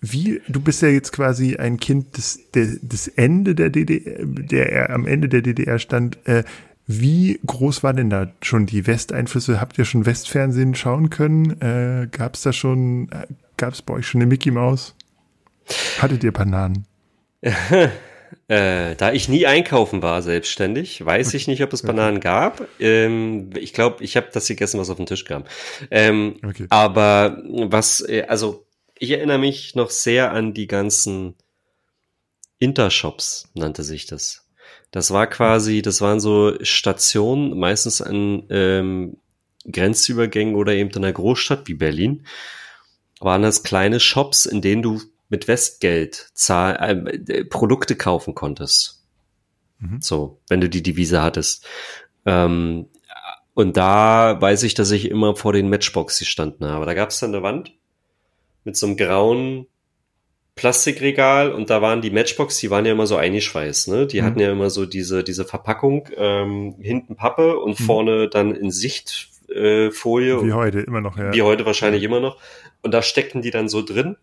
wie, du bist ja jetzt quasi ein Kind des, des, Ende der DDR, der am Ende der DDR stand. Äh, wie groß war denn da schon die Westeinflüsse? Habt ihr schon Westfernsehen schauen können? Äh, Gab es da schon, äh, gab es bei euch schon eine Mickey Maus? Hattet ihr Bananen?
Äh, da ich nie einkaufen war selbstständig, weiß ich nicht, ob es Bananen gab. Ähm, ich glaube, ich habe das gegessen, was auf den Tisch kam. Ähm, okay. Aber was, äh, also ich erinnere mich noch sehr an die ganzen Intershops, nannte sich das. Das war quasi, das waren so Stationen, meistens an ähm, Grenzübergängen oder eben in einer Großstadt wie Berlin, waren das kleine Shops, in denen du mit Westgeld zahl, äh, Produkte kaufen konntest. Mhm. So, wenn du die Devise hattest. Ähm, und da weiß ich, dass ich immer vor den Matchbox gestanden habe. Da gab es dann eine Wand mit so einem grauen Plastikregal und da waren die Matchbox, die waren ja immer so eingeschweißt, ne? Die mhm. hatten ja immer so diese, diese Verpackung, ähm, hinten Pappe und mhm. vorne dann in Sichtfolie.
Äh, wie heute immer noch,
ja. Wie heute wahrscheinlich immer noch. Und da steckten die dann so drin.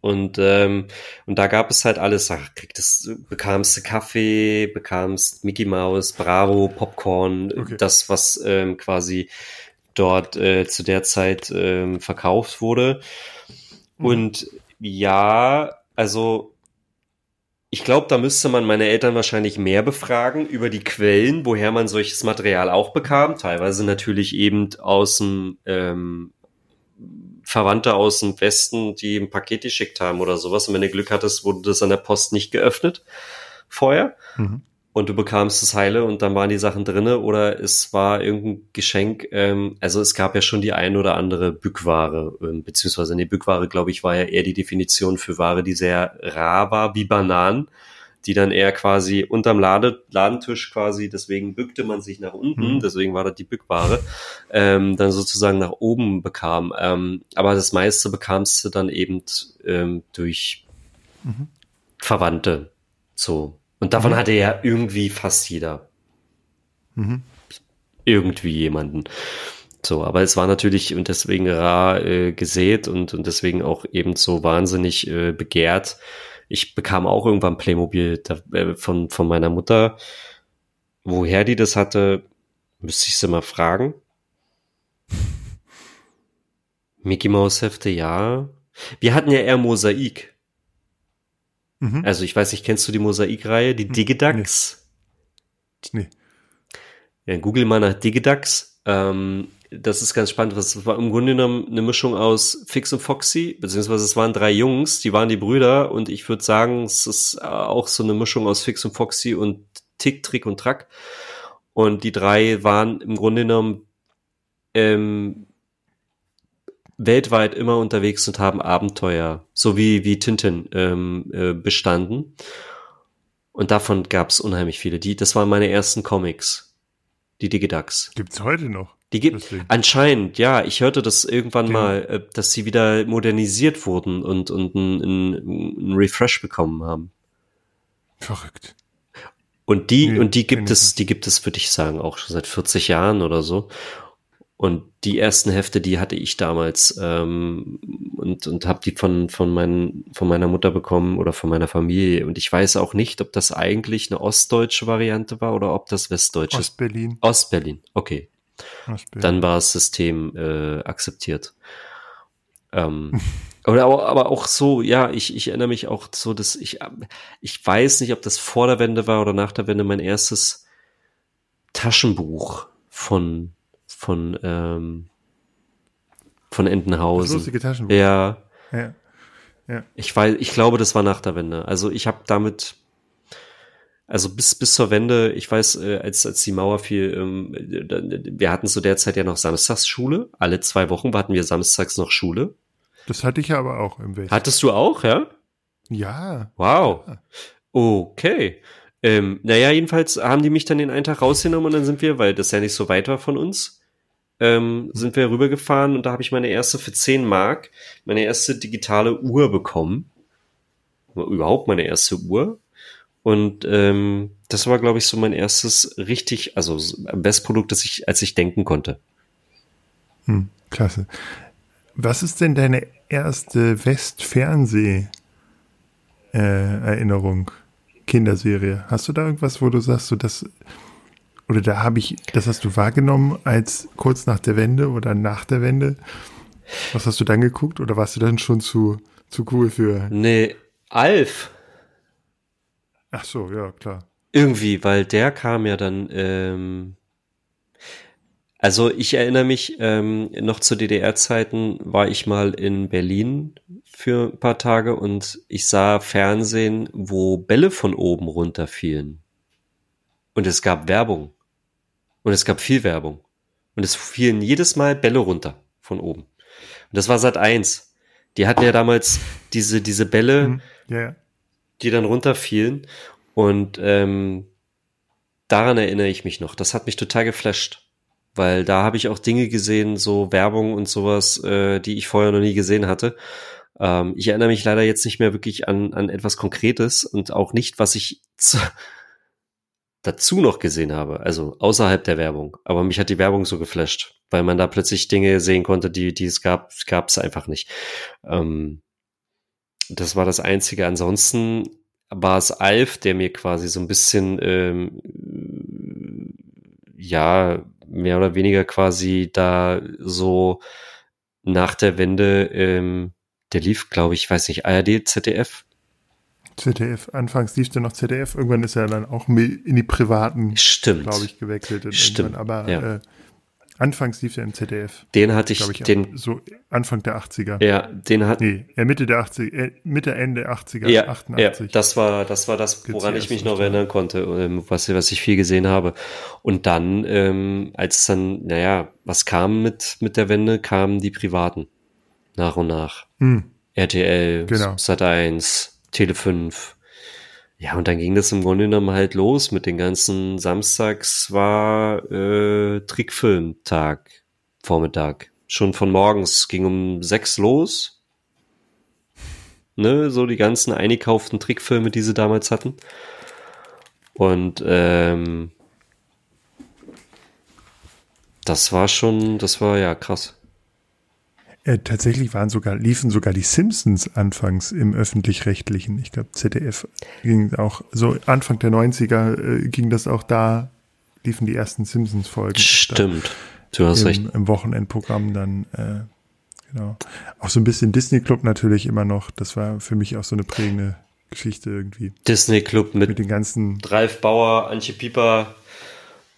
Und, ähm, und da gab es halt alles. Da kriegtest, bekamst du Kaffee, bekamst Mickey Mouse, Bravo, Popcorn, okay. das, was ähm, quasi dort äh, zu der Zeit ähm, verkauft wurde. Mhm. Und ja, also ich glaube, da müsste man meine Eltern wahrscheinlich mehr befragen über die Quellen, woher man solches Material auch bekam. Teilweise natürlich eben aus dem ähm, Verwandte aus dem Westen, die ein Paket geschickt haben oder sowas. Und wenn du Glück hattest, wurde das an der Post nicht geöffnet vorher. Mhm. Und du bekamst es heile und dann waren die Sachen drinne oder es war irgendein Geschenk. Ähm, also es gab ja schon die ein oder andere Bückware, ähm, beziehungsweise nee, Bückware, glaube ich, war ja eher die Definition für Ware, die sehr rar war, wie Bananen die dann eher quasi unterm Lade, Ladentisch quasi, deswegen bückte man sich nach unten, mhm. deswegen war das die Bückware, ähm, dann sozusagen nach oben bekam. Ähm, aber das meiste bekamst du dann eben ähm, durch mhm. Verwandte. So. Und davon mhm. hatte ja irgendwie fast jeder. Mhm. Irgendwie jemanden. So, aber es war natürlich und deswegen rar äh, gesät und, und deswegen auch eben so wahnsinnig äh, begehrt, ich bekam auch irgendwann Playmobil da, äh, von, von meiner Mutter. Woher die das hatte, müsste ich sie mal fragen. Mickey Mouse Hefte, ja. Wir hatten ja eher Mosaik. Mhm. Also ich weiß nicht, kennst du die Mosaikreihe, die hm, Digidax? Nee. nee. Ja, google mal nach Digidax. Ähm, das ist ganz spannend. Das war im Grunde genommen eine Mischung aus Fix und Foxy, beziehungsweise es waren drei Jungs, die waren die Brüder und ich würde sagen, es ist auch so eine Mischung aus Fix und Foxy und Tick, Trick und Track. Und die drei waren im Grunde genommen ähm, weltweit immer unterwegs und haben Abenteuer, so wie, wie Tintin ähm, äh, bestanden. Und davon gab es unheimlich viele. Die, das waren meine ersten Comics. Die Digidax.
Gibt's heute noch?
Die gibt anscheinend, ja. Ich hörte das irgendwann ja. mal, äh, dass sie wieder modernisiert wurden und und ein, ein, Refresh bekommen haben.
Verrückt.
Und die nee, und die gibt es, die gibt es, würde ich sagen, auch schon seit 40 Jahren oder so. Und die ersten Hefte, die hatte ich damals ähm, und und habe die von von meinen von meiner Mutter bekommen oder von meiner Familie. Und ich weiß auch nicht, ob das eigentlich eine ostdeutsche Variante war oder ob das westdeutsche.
Ostberlin.
Ostberlin. Okay, dann war das System äh, akzeptiert. Ähm, aber, aber auch so, ja, ich, ich erinnere mich auch so, dass ich, ich weiß nicht, ob das vor der Wende war oder nach der Wende mein erstes Taschenbuch von, von, ähm, von Entenhausen. Das lustige Taschenbuch. Ja. ja. ja. Ich weiß, ich glaube, das war nach der Wende. Also ich habe damit also bis, bis zur Wende, ich weiß, äh, als, als die Mauer fiel, ähm, wir hatten zu der Zeit ja noch Samstagsschule. Alle zwei Wochen hatten wir samstags noch Schule.
Das hatte ich ja aber auch im Westen.
Hattest du auch, ja?
Ja.
Wow. Ja. Okay. Ähm, naja, jedenfalls haben die mich dann den einen Tag rausgenommen und dann sind wir, weil das ja nicht so weit war von uns, ähm, sind wir rübergefahren und da habe ich meine erste für 10 Mark, meine erste digitale Uhr bekommen. Überhaupt meine erste Uhr. Und ähm, das war, glaube ich, so mein erstes richtig, also Bestprodukt, das ich, als ich denken konnte.
Hm, klasse. Was ist denn deine erste Westfernseh-Erinnerung? Kinderserie. Hast du da irgendwas, wo du sagst, so das oder da habe ich, das hast du wahrgenommen als kurz nach der Wende oder nach der Wende? Was hast du dann geguckt oder warst du dann schon zu, zu cool für?
Nee, Alf.
Ach so, ja, klar.
Irgendwie, weil der kam ja dann, ähm, also ich erinnere mich, ähm, noch zu DDR-Zeiten war ich mal in Berlin für ein paar Tage und ich sah Fernsehen, wo Bälle von oben runterfielen. Und es gab Werbung. Und es gab viel Werbung. Und es fielen jedes Mal Bälle runter von oben. Und das war seit eins. Die hatten ja damals diese, diese Bälle,
Mhm. Ja.
Die dann runterfielen. Und ähm, daran erinnere ich mich noch. Das hat mich total geflasht. Weil da habe ich auch Dinge gesehen, so Werbung und sowas, äh, die ich vorher noch nie gesehen hatte. Ähm, ich erinnere mich leider jetzt nicht mehr wirklich an, an etwas Konkretes und auch nicht, was ich zu, dazu noch gesehen habe, also außerhalb der Werbung. Aber mich hat die Werbung so geflasht, weil man da plötzlich Dinge sehen konnte, die, die es gab, gab es einfach nicht. Ähm, das war das Einzige. Ansonsten war es Alf, der mir quasi so ein bisschen, ähm, ja, mehr oder weniger quasi da so nach der Wende, ähm, der lief, glaube ich, weiß nicht, ARD, ZDF,
ZDF. Anfangs lief der noch ZDF. Irgendwann ist er dann auch in die privaten, glaube ich, gewechselt.
Stimmt,
irgendwann. Aber
ja.
äh, anfangs lief er im ZDF.
Den hatte ich,
ich,
den,
so Anfang der 80er.
ja, den hat,
Nee, äh, Mitte der 80er, äh, Mitte, Ende 80er,
ja, ja,
88.
das war, das war das, woran ich mich noch erinnern konnte, ähm, was, was ich viel gesehen habe. Und dann, ähm, als dann, naja, was kam mit, mit der Wende, kamen die Privaten. Nach und nach.
Hm,
RTL,
Genau.
Sat 1, Tele 5. Ja, und dann ging das im Grunde genommen halt los mit den ganzen Samstags war äh, Trickfilmtag, Vormittag. Schon von morgens ging um sechs los. Ne, so die ganzen eingekauften Trickfilme, die sie damals hatten. Und ähm, das war schon, das war ja krass.
Äh, tatsächlich waren sogar, liefen sogar die Simpsons anfangs im öffentlich-rechtlichen. Ich glaube, ZDF ging auch, so Anfang der 90er äh, ging das auch da, liefen die ersten Simpsons-Folgen.
Stimmt. Du hast recht.
Im, Im Wochenendprogramm dann, äh, genau. Auch so ein bisschen Disney Club natürlich immer noch. Das war für mich auch so eine prägende Geschichte irgendwie.
Disney Club mit
Mit den ganzen,
Ralf Bauer, Antje Pieper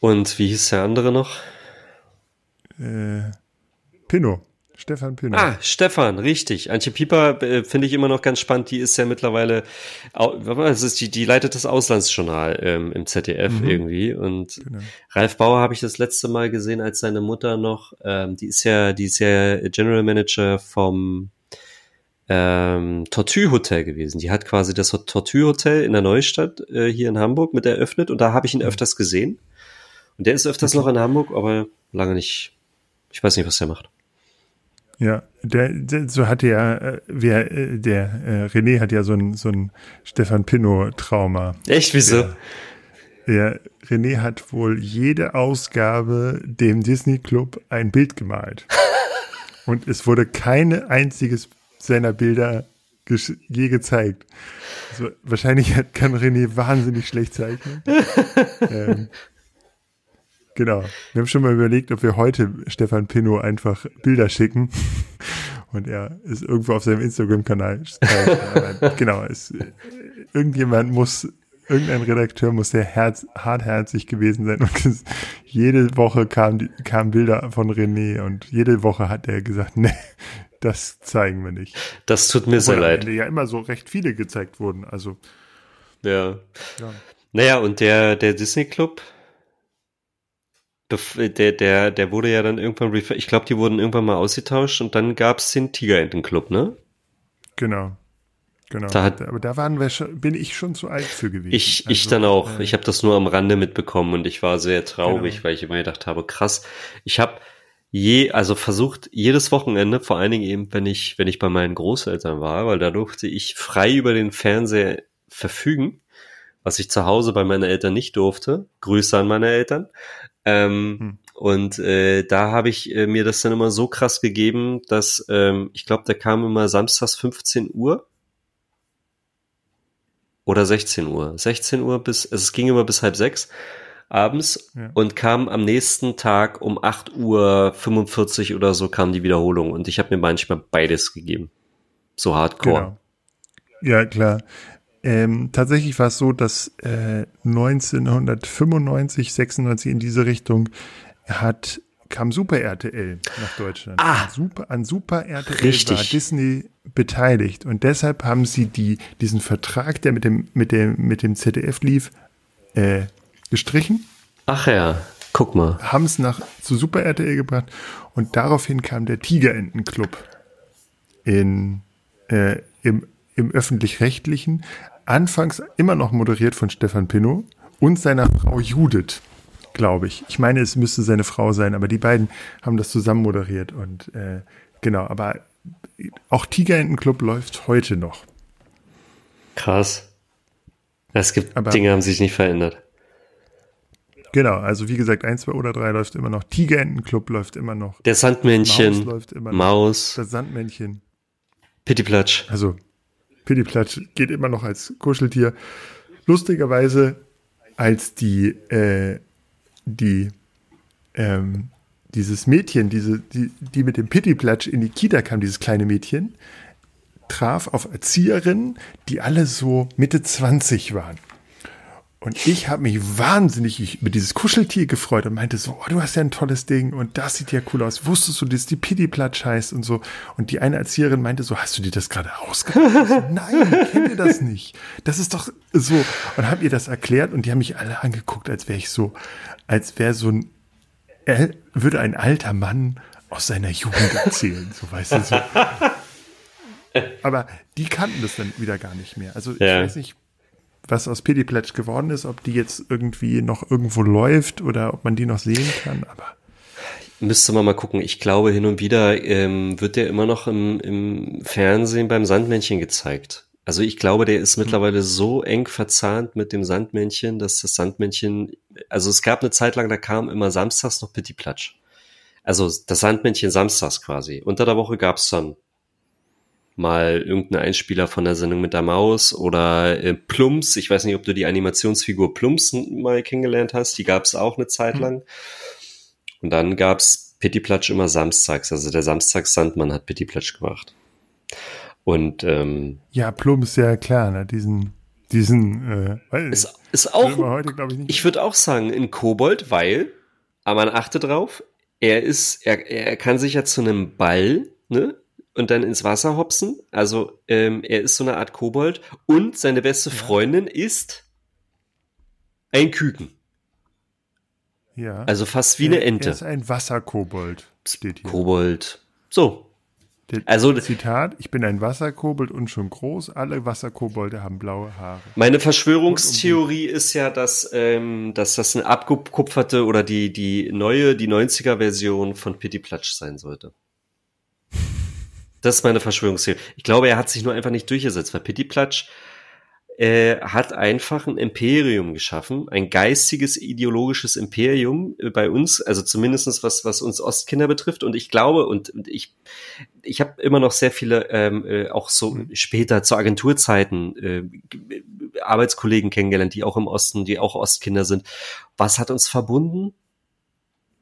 und wie hieß der andere noch?
äh, Pinno. Stefan Pinno.
Ah, Stefan, richtig. Antje Pieper äh, finde ich immer noch ganz spannend. Die ist ja mittlerweile, was ist die, die leitet das Auslandsjournal ähm, im ZDF
Mhm.
irgendwie. Und
Genau.
Ralf Bauer habe ich das letzte Mal gesehen, als seine Mutter noch, ähm, die ist ja, die ist ja General Manager vom ähm, Tortue Hotel gewesen. Die hat quasi das Tortue Hotel in der Neustadt äh, hier in Hamburg mit eröffnet und da habe ich ihn öfters gesehen. Und der ist öfters noch in Hamburg, aber lange nicht. Ich weiß nicht, was der macht.
Ja, der, der so hatte ja, äh, wer, äh, der äh, René hat ja so ein, so ein Stefan Pinno-Trauma.
Echt, wieso?
Ja. Der René hat wohl jede Ausgabe dem Disney Club ein Bild gemalt. Und es wurde keine einziges seiner Bilder je gezeigt. Also, wahrscheinlich kann René wahnsinnig schlecht zeichnen. ähm, genau. Wir haben schon mal überlegt, ob wir heute Stefan Pinno einfach Bilder schicken. Und er ist irgendwo auf seinem Instagram-Kanal. Genau, es, äh, irgendjemand muss, irgendein Redakteur muss sehr herz, hartherzig gewesen sein. Und es, jede Woche kamen die- kamen Bilder von René und jede Woche hat er gesagt, nee, das zeigen wir nicht.
Das tut mir sehr
Obwohl am
leid.
Ja immer so recht viele gezeigt wurden. Also,
Ja.
ja.
Naja, und der, der Disney Club, der, der, der wurde ja dann irgendwann, ich glaube, die wurden irgendwann mal ausgetauscht und dann gab's den Tigerenten Club, ne?
Genau. Genau.
Da hat-
Aber da waren wir schon, bin ich schon zu alt für gewesen.
Ich, ich
Also,
dann auch.
äh,
Ich habe das nur am Rande mitbekommen und ich war sehr traurig,
Genau.
weil ich immer gedacht habe, krass. Ich habe je, also versucht jedes Wochenende, vor allen Dingen eben, wenn ich, wenn ich bei meinen Großeltern war, weil da durfte ich frei über den Fernseher verfügen, was ich zu Hause bei meinen Eltern nicht durfte. Grüße an meine Eltern. Ähm,
Hm.
Und äh, da habe ich äh, mir das dann immer so krass gegeben, dass ähm, ich glaube, da kam immer samstags 15 Uhr oder 16 Uhr. 16 Uhr bis, also es ging immer bis halb sechs abends
Ja.
und kam am nächsten Tag um 8 Uhr 45 oder so kam die Wiederholung und ich habe mir manchmal beides gegeben. So hardcore.
Genau. Ja, klar. Ähm, tatsächlich war es so, dass äh, 1995, 96 in diese Richtung hat kam Super RTL nach Deutschland.
Ah,
an Super, an Super RTL
richtig.
war Disney beteiligt und deshalb haben sie die, diesen Vertrag, der mit dem, mit dem, mit dem ZDF lief, äh, gestrichen,
Ach ja, guck mal.
haben es nach zu Super RTL gebracht und daraufhin kam der Tigerentenclub in, äh, im, im öffentlich-rechtlichen, anfangs immer noch moderiert von Stefan Pinnow und seiner Frau Judith, glaube ich. Ich meine, es müsste seine Frau sein, aber die beiden haben das zusammen moderiert und äh, genau, aber auch Tigerentenclub läuft heute noch.
Krass. Es gibt
Aber-
Dinge, haben sich nicht verändert.
Genau, also wie gesagt, 1, 2 oder 3 läuft immer noch, Tigerentenclub läuft immer noch,
Der Sandmännchen,
Maus läuft immer noch.
Maus,
das Sandmännchen,
Pittiplatsch.
also Pittiplatsch geht immer noch als Kuscheltier. Lustigerweise, als die, äh, die, ähm, dieses Mädchen, diese, die, die mit dem Pittiplatsch in die Kita kam, dieses kleine Mädchen, traf auf Erzieherinnen, die alle so Mitte 20 waren. Und ich habe mich wahnsinnig über dieses Kuscheltier gefreut und meinte so, oh, du hast ja ein tolles Ding und das sieht ja cool aus. Wusstest du, dass die Pittiplatsch heißt und so. Und die eine Erzieherin meinte so, hast du dir das gerade ausgedacht? Ich so, Nein, kennt ihr das nicht? Das ist doch so. Und habe ihr das erklärt und die haben mich alle angeguckt, als wäre ich so, als wäre so ein, er würde ein alter Mann aus seiner Jugend erzählen, so weißt du so. Aber die kannten das dann wieder gar nicht mehr. Also
Ja.
ich weiß nicht, was aus Pediplatch geworden ist, ob die jetzt irgendwie noch irgendwo läuft oder ob man die noch sehen kann, aber
Müsste man mal gucken. Ich glaube, hin und wieder ähm, wird der immer noch im, im Fernsehen beim Sandmännchen gezeigt. Also ich glaube, der ist mittlerweile so eng verzahnt mit dem Sandmännchen, dass das Sandmännchen, also es gab eine Zeit lang, da kam immer samstags noch Pittiplatsch. Also das Sandmännchen samstags quasi. Unter der Woche gab's dann mal irgendeinen Einspieler von der Sendung mit der Maus oder äh, Plumps. Ich weiß nicht, ob du die Animationsfigur Plumps mal kennengelernt hast. Die gab's auch eine Zeit lang. Und dann gab's Pittiplatsch immer samstags. Also der Samstags-Sandmann hat Pittiplatsch gemacht. Und ähm,
ja, Plum ist ja klar, ne? Diesen, diesen, äh,
ist, ist auch,
heute, ich,
ich würde auch sagen, ein Kobold, weil, aber man achte drauf, er ist, er, er kann sich ja zu einem Ball, ne? Und dann ins Wasser hopsen. Also ähm, er ist so eine Art Kobold. Und seine beste Freundin ist ein Küken.
ja.
Also fast wie eine
Er-
Ente.
Er ist ein Wasserkobold, steht hier.
Kobold. So.
Der-
Also
Zitat, ich bin ein Wasserkobold und schon groß, alle Wasserkobolde haben blaue Haare.
Meine Verschwörungstheorie ist ja, dass, ähm, dass das eine abgekupferte oder die, die neue, die 90er-Version von Pittiplatsch sein sollte. Das ist meine Verschwörungstheorie. Ich glaube, er hat sich nur einfach nicht durchgesetzt, weil Pittiplatsch äh, hat einfach ein Imperium geschaffen, ein geistiges, ideologisches Imperium äh, bei uns, also zumindestens was, was uns Ostkinder betrifft. Und ich glaube, und, und ich, ich habe immer noch sehr viele, ähm, äh, auch so später zu Agenturzeiten, äh, Arbeitskollegen kennengelernt, die auch im Osten, die auch Ostkinder sind. Was hat uns verbunden?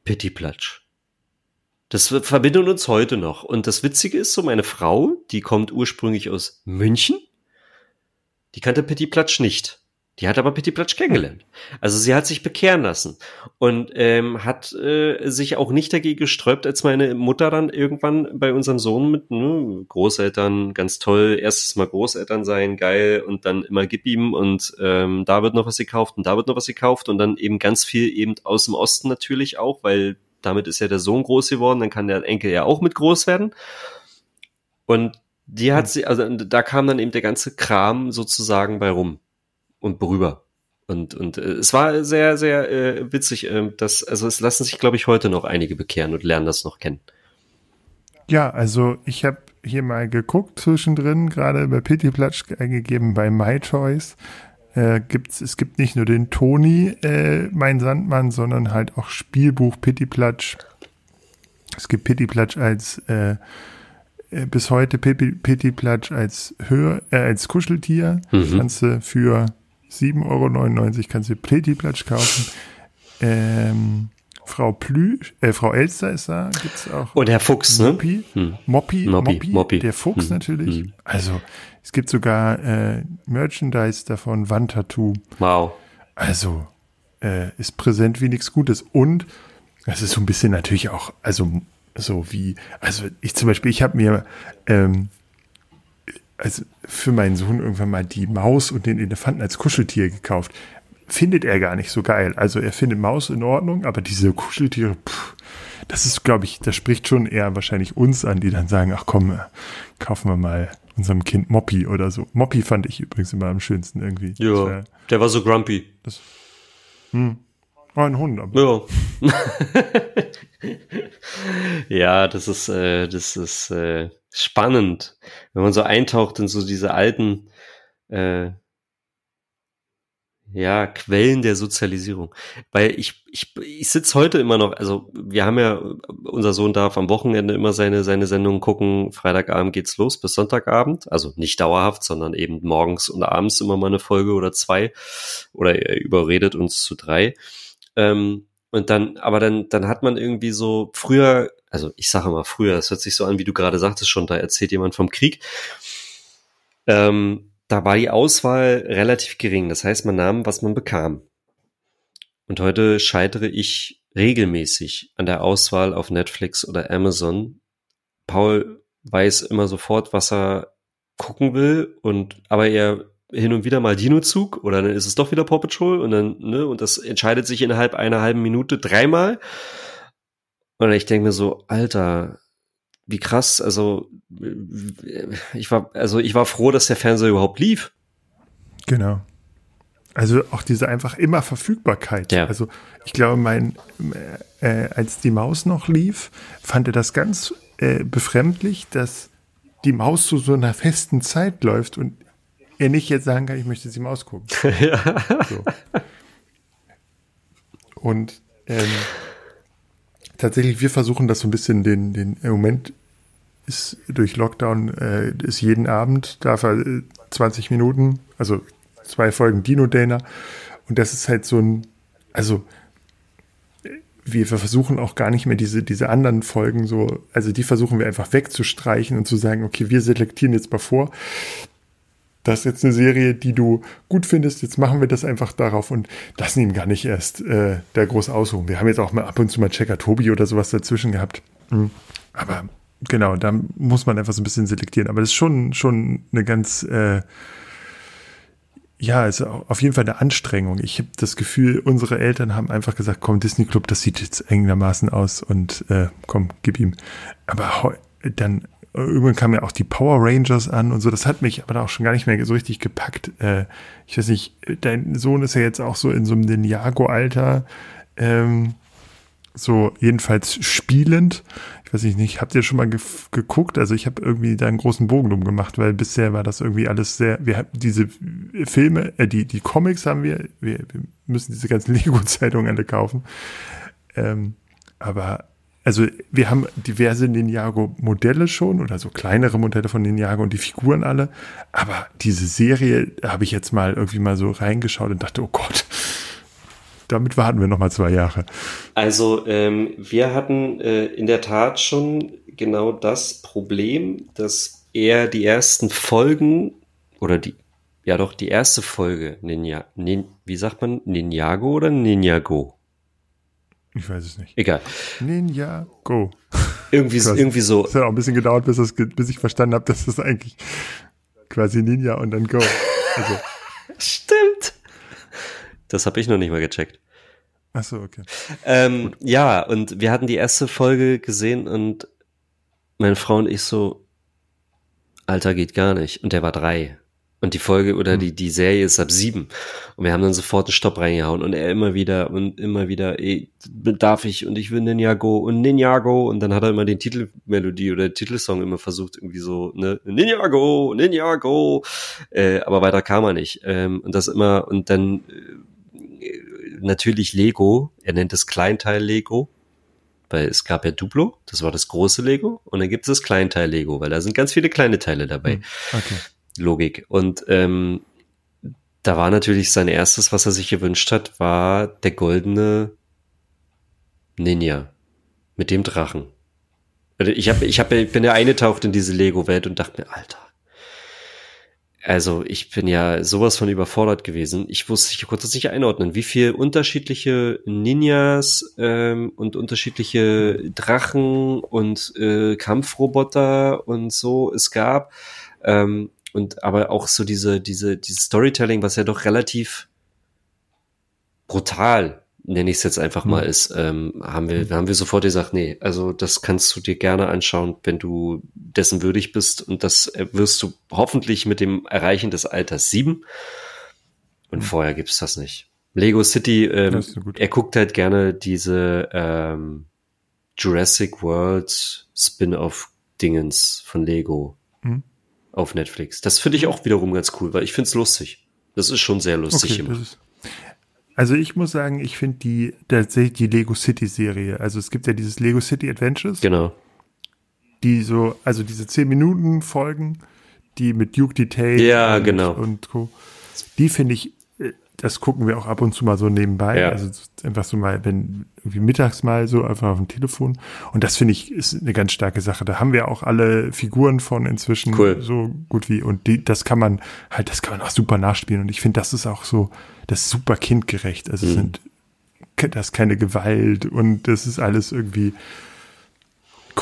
Pittiplatsch. Das verbindet uns heute noch. Und das Witzige ist so, meine Frau, die kommt ursprünglich aus München, die kannte Pittiplatsch nicht. Die hat aber Pittiplatsch kennengelernt. Also sie hat sich bekehren lassen und ähm, hat äh, sich auch nicht dagegen gesträubt, als meine Mutter dann irgendwann bei unserem Sohn mit ne, Großeltern, ganz toll, erstes Mal Großeltern sein, geil und dann immer gib ihm und ähm, da wird noch was gekauft und da wird noch was gekauft und dann eben ganz viel eben aus dem Osten natürlich auch, weil damit ist ja der Sohn groß geworden, dann kann der Enkel ja auch mit groß werden. Und die hat sie, also da kam dann eben der ganze Kram sozusagen bei rum und rüber. Und, und äh, es war sehr, sehr äh, witzig. Äh, dass, also es lassen sich, glaube ich, heute noch einige bekehren und lernen das noch kennen.
Ja, also ich habe hier mal geguckt zwischendrin, gerade bei Pittiplatsch eingegeben bei MyChoice. Äh, gibt's, es gibt nicht nur den Toni, äh, mein Sandmann, sondern halt auch Spielbuch Pittiplatsch. Es gibt Pittiplatsch als äh, äh, bis heute Pitti- Pittiplatsch als Hör, äh, als Kuscheltier.
Mhm.
Kannst du für 7,99 Euro kannst du Pittiplatsch kaufen. Ähm, Frau Plü, äh, Frau Elster ist da, gibt's auch.
Und der Fuchs, ne?
Moppi, hm. Moppi, Moppi, Moppi, Moppi, der Fuchs hm. natürlich. Hm. Also, es gibt sogar äh, Merchandise davon, Wandtattoo.
Wow.
Also, äh, ist präsent wie nichts Gutes. Und es ist so ein bisschen natürlich auch, also so wie, also ich zum Beispiel, ich habe mir ähm, also für meinen Sohn irgendwann mal die Maus und den Elefanten als Kuscheltier gekauft. Findet er gar nicht so geil. Also er findet Maus in Ordnung, aber diese Kuscheltiere, pff, das ist, glaube ich, das spricht schon eher wahrscheinlich uns an, die dann sagen, ach komm, kaufen wir mal unserem Kind Moppy oder so. Moppy fand ich übrigens immer am schönsten irgendwie.
Ja, war, der war so grumpy. Das,
hm, war ein Hund, aber.
Ja. ja, das ist, äh, das ist äh, spannend, wenn man so eintaucht in so diese alten äh, ja, Quellen der Sozialisierung. Weil ich, ich, ich sitze heute immer noch, also wir haben ja, unser Sohn darf am Wochenende immer seine, seine Sendungen gucken. Freitagabend geht's los bis Sonntagabend. Also nicht dauerhaft, sondern eben morgens und abends immer mal eine Folge oder zwei. Oder er überredet uns zu drei. Ähm, und dann, aber dann, dann hat man irgendwie so früher, also ich sage mal früher, es hört sich so an, wie du gerade sagtest schon, da erzählt jemand vom Krieg. Ähm, da war die Auswahl relativ gering. Das heißt, man nahm, was man bekam. Und heute scheitere ich regelmäßig an der Auswahl auf Netflix oder Amazon. Paul weiß immer sofort, was er gucken will und aber er hin und wieder mal Dinozug oder dann ist es doch wieder Paw Patrol und dann, ne, und das entscheidet sich innerhalb einer halben Minute dreimal. Und ich denke mir so, Alter, wie krass, also ich war, also ich war froh, dass der Fernseher überhaupt lief.
Genau. Also auch diese einfach immer Verfügbarkeit. Ja. Also ich glaube, mein, äh, als die Maus noch lief, fand er das ganz äh, befremdlich, dass die Maus zu so einer festen Zeit läuft und er nicht jetzt sagen kann, ich möchte sie mal ausgucken. ja. So. Und ähm, tatsächlich, wir versuchen das so ein bisschen, den, den im Moment ist durch Lockdown, äh, ist jeden Abend, darf er äh, 20 Minuten, also zwei Folgen Dino Dana. Und das ist halt so ein, also wir versuchen auch gar nicht mehr diese, diese anderen Folgen so, also die versuchen wir einfach wegzustreichen und zu sagen, okay, wir selektieren jetzt mal vor das ist jetzt eine Serie, die du gut findest, jetzt machen wir das einfach darauf und lassen ihn gar nicht erst äh, der groß ausruhen. Wir haben jetzt auch mal ab und zu mal Checker Tobi oder sowas dazwischen gehabt. Mhm. Aber genau, da muss man einfach so ein bisschen selektieren. Aber das ist schon, schon eine ganz, äh, ja, ist auf jeden Fall eine Anstrengung. Ich habe das Gefühl, unsere Eltern haben einfach gesagt, komm, Disney Club, das sieht jetzt einigermaßen aus und äh, komm, gib ihm. Aber dann irgendwann kamen ja auch die Power Rangers an und so. Das hat mich aber auch schon gar nicht mehr so richtig gepackt. Äh, ich weiß nicht, dein Sohn ist ja jetzt auch so in so einem Ninjago-Alter, ähm, so jedenfalls spielend. Ich weiß nicht, habt ihr schon mal ge geguckt? Also ich habe irgendwie da einen großen Bogen drum gemacht, weil bisher war das irgendwie alles sehr, wir haben diese Filme, äh, die, die Comics haben wir, wir, wir müssen diese ganzen Lego-Zeitungen alle kaufen. Ähm, aber also wir haben diverse Ninjago-Modelle schon oder so kleinere Modelle von Ninjago und die Figuren alle. Aber diese Serie habe ich jetzt mal irgendwie mal so reingeschaut und dachte, oh Gott, damit warten wir noch mal zwei Jahre.
Also ähm, wir hatten äh, in der Tat schon genau das Problem, dass er die ersten Folgen oder die ja doch die erste Folge Ninja, Nin, wie sagt man Ninjago oder Ninjago?
Ich weiß es nicht.
Egal.
Ninja Go.
Irgendwie, irgendwie so.
Es hat auch ein bisschen gedauert, bis, das, bis ich verstanden habe, dass das eigentlich quasi Ninja und dann Go. Also.
Stimmt. Das habe ich noch nicht mal gecheckt.
Ach so, okay.
Ähm, ja, und wir hatten die erste Folge gesehen und meine Frau und ich so, Alter, geht gar nicht. Und der war drei. Und die Folge oder hm. die, die Serie ist ab sieben. Und wir haben dann sofort einen Stopp reingehauen und er immer wieder und immer wieder, ey, darf ich und ich will Ninjago und Ninjago. Und dann hat er immer den Titelmelodie oder den Titelsong immer versucht, irgendwie so, ne, Ninjago, Ninjago. Äh, aber weiter kam er nicht. Ähm, und das immer, und dann äh, natürlich Lego, er nennt es Kleinteil Lego. Weil es gab ja Duplo, das war das große Lego, und dann gibt es das Kleinteil Lego, weil da sind ganz viele kleine Teile dabei. Hm, okay. Logik. Und ähm, da war natürlich sein erstes, was er sich gewünscht hat, war der goldene Ninja. Mit dem Drachen. Also ich, hab, ich, hab, ich bin ja eingetaucht in diese Lego-Welt und dachte mir, Alter. Also ich bin ja sowas von überfordert gewesen. Ich wusste, ich konnte es nicht einordnen, wie viel unterschiedliche Ninjas ähm, und unterschiedliche Drachen und äh, Kampfroboter und so es gab. Ähm, und aber auch so diese, diese, dieses Storytelling, was ja doch relativ brutal nenne ich es jetzt einfach mal, mhm. ist, ähm, haben wir, haben wir sofort gesagt, nee, also das kannst du dir gerne anschauen, wenn du dessen würdig bist und das wirst du hoffentlich mit dem Erreichen des Alters sieben. Und mhm. vorher gibt's das nicht. Lego City, ähm, er guckt halt gerne diese ähm, Jurassic World Spin-off-Dingens von Lego mhm. auf Netflix. Das finde ich auch wiederum ganz cool, weil ich finde es lustig. Das ist schon sehr lustig
okay, immer. Also ich muss sagen, ich finde die tatsächlich die Lego City Serie. Also es gibt ja dieses Lego City Adventures.
Genau.
Die so, also diese 10 Minuten Folgen, die mit Duke Detail
ja,
und,
genau.
und Co. Die finde ich das gucken wir auch ab und zu mal so nebenbei. Ja. Also einfach so mal, wenn irgendwie mittags mal so einfach auf dem Telefon. Und das finde ich ist eine ganz starke Sache. Da haben wir auch alle Figuren von inzwischen
cool.
so gut wie. Und die, das kann man halt, das kann man auch super nachspielen. Und ich finde, das ist auch so, das ist super kindgerecht. Also mhm. sind, das ist keine Gewalt und das ist alles irgendwie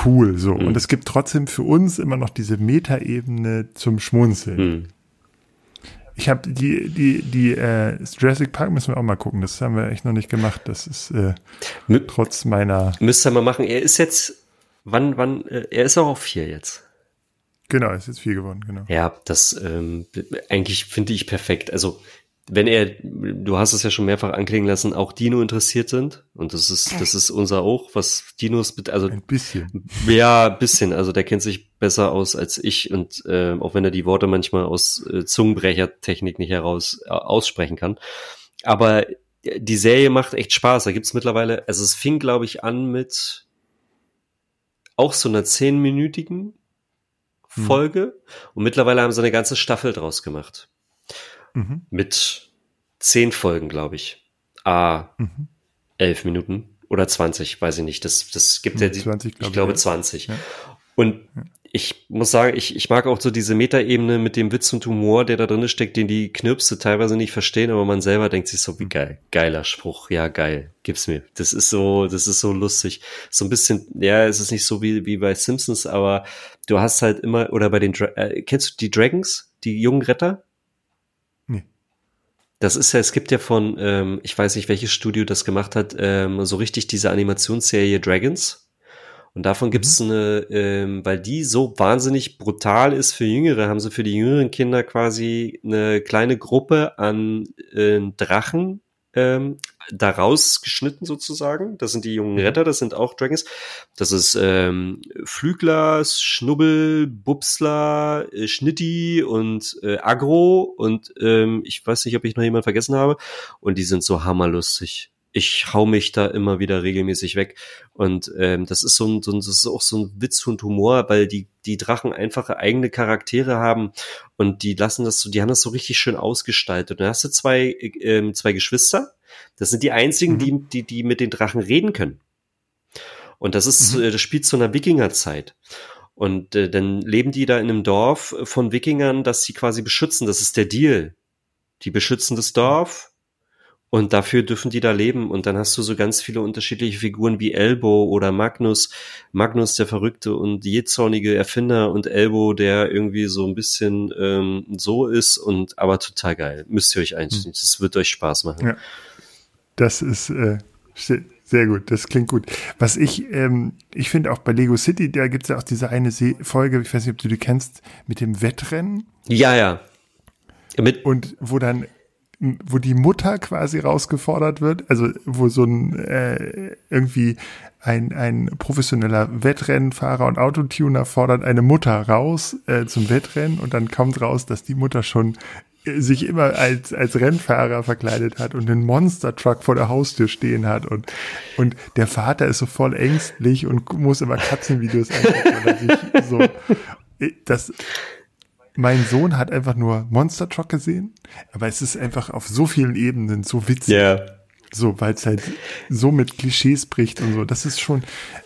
cool so. Mhm. Und es gibt trotzdem für uns immer noch diese Metaebene zum Schmunzeln. Mhm. Ich habe die, die, die äh, Jurassic Park müssen wir auch mal gucken. Das haben wir echt noch nicht gemacht. Das ist äh, trotz meiner.
Müsste mal machen. Er ist jetzt, wann, wann, äh, er ist auch auf vier jetzt.
Genau, ist jetzt vier geworden, genau.
Ja, das ähm, eigentlich finde ich perfekt. Also wenn er, du hast es ja schon mehrfach anklingen lassen, auch Dino interessiert sind. Und das ist, das ist unser auch, was Dinos, also.
Ein bisschen.
Ja, ein bisschen. Also der kennt sich besser aus als ich. Und äh, auch wenn er die Worte manchmal aus äh, Zungenbrechertechnik nicht heraus äh, aussprechen kann. Aber die Serie macht echt Spaß. Da gibt's mittlerweile, also es fing, glaube ich, an mit auch so einer zehnminütigen hm. Folge. Hm. Und mittlerweile haben sie eine ganze Staffel draus gemacht. Mhm. Mit zehn Folgen, glaube ich. Ah, mhm. elf Minuten oder 20, weiß ich nicht. Das, das gibt ja, 20, glaub ich glaube, 20. Ja. Und ja. ich muss sagen, ich, ich mag auch so diese Metaebene mit dem Witz und Humor, der da drin steckt, den die Knirpse teilweise nicht verstehen, aber man selber denkt sich so, wie mhm. geil, geiler Spruch, ja, geil, gib's mir. Das ist so, das ist so lustig. So ein bisschen, ja, es ist nicht so wie, wie bei Simpsons, aber du hast halt immer, oder bei den, äh, kennst du die Dragons, die jungen Retter? Das ist ja, es gibt ja von, ähm, ich weiß nicht, welches Studio das gemacht hat, ähm, so richtig diese Animationsserie Dragons. Und davon gibt's mhm. eine, ähm, weil die so wahnsinnig brutal ist für Jüngere, haben sie für die jüngeren Kinder quasi eine kleine Gruppe an äh, Drachen ähm, daraus geschnitten sozusagen. Das sind die jungen mhm. Retter, das sind auch Dragons. Das ist ähm, Flügler, Schnubbel, Bubsler, äh, Schnitti und äh, Agro und ähm, ich weiß nicht, ob ich noch jemand vergessen habe. Und die sind so hammerlustig ich hau mich da immer wieder regelmäßig weg. Und ähm, das ist so ein, so ein, das ist auch so ein Witz und Humor, weil die, die Drachen einfache eigene Charaktere haben und die lassen das so, die haben das so richtig schön ausgestaltet. Und dann hast du zwei, ähm, zwei Geschwister, das sind die einzigen, mhm. die, die, die mit den Drachen reden können. Und das ist, mhm. das spielt zu einer Wikingerzeit. Und äh, dann leben die da in einem Dorf von Wikingern, das sie quasi beschützen. Das ist der Deal. Die beschützen das Dorf und dafür dürfen die da leben. Und dann hast du so ganz viele unterschiedliche Figuren wie Elbow oder Magnus. Magnus, der verrückte und jähzornige Erfinder und Elbow, der irgendwie so ein bisschen ähm, so ist und aber total geil. Müsst ihr euch einstellen. Hm. Das wird euch Spaß machen. Ja.
Das ist äh, sehr gut, das klingt gut. Was ich, ähm, ich finde auch bei Lego City, da gibt es ja auch diese eine Se Folge, ich weiß nicht, ob du die kennst, mit dem Wettrennen.
Ja, ja.
Mit und wo dann wo die Mutter quasi rausgefordert wird, also wo so ein äh, irgendwie ein, ein professioneller Wettrennenfahrer und Autotuner fordert eine Mutter raus äh, zum Wettrennen und dann kommt raus, dass die Mutter schon sich immer als, als Rennfahrer verkleidet hat und einen Monster-Truck vor der Haustür stehen hat und, und der Vater ist so voll ängstlich und muss immer Katzenvideos angucken so, das, mein Sohn hat einfach nur Monster Truck gesehen, aber es ist einfach auf so vielen Ebenen so witzig.
Ja.
So, weil es halt so mit Klischees bricht und so. Das ist schon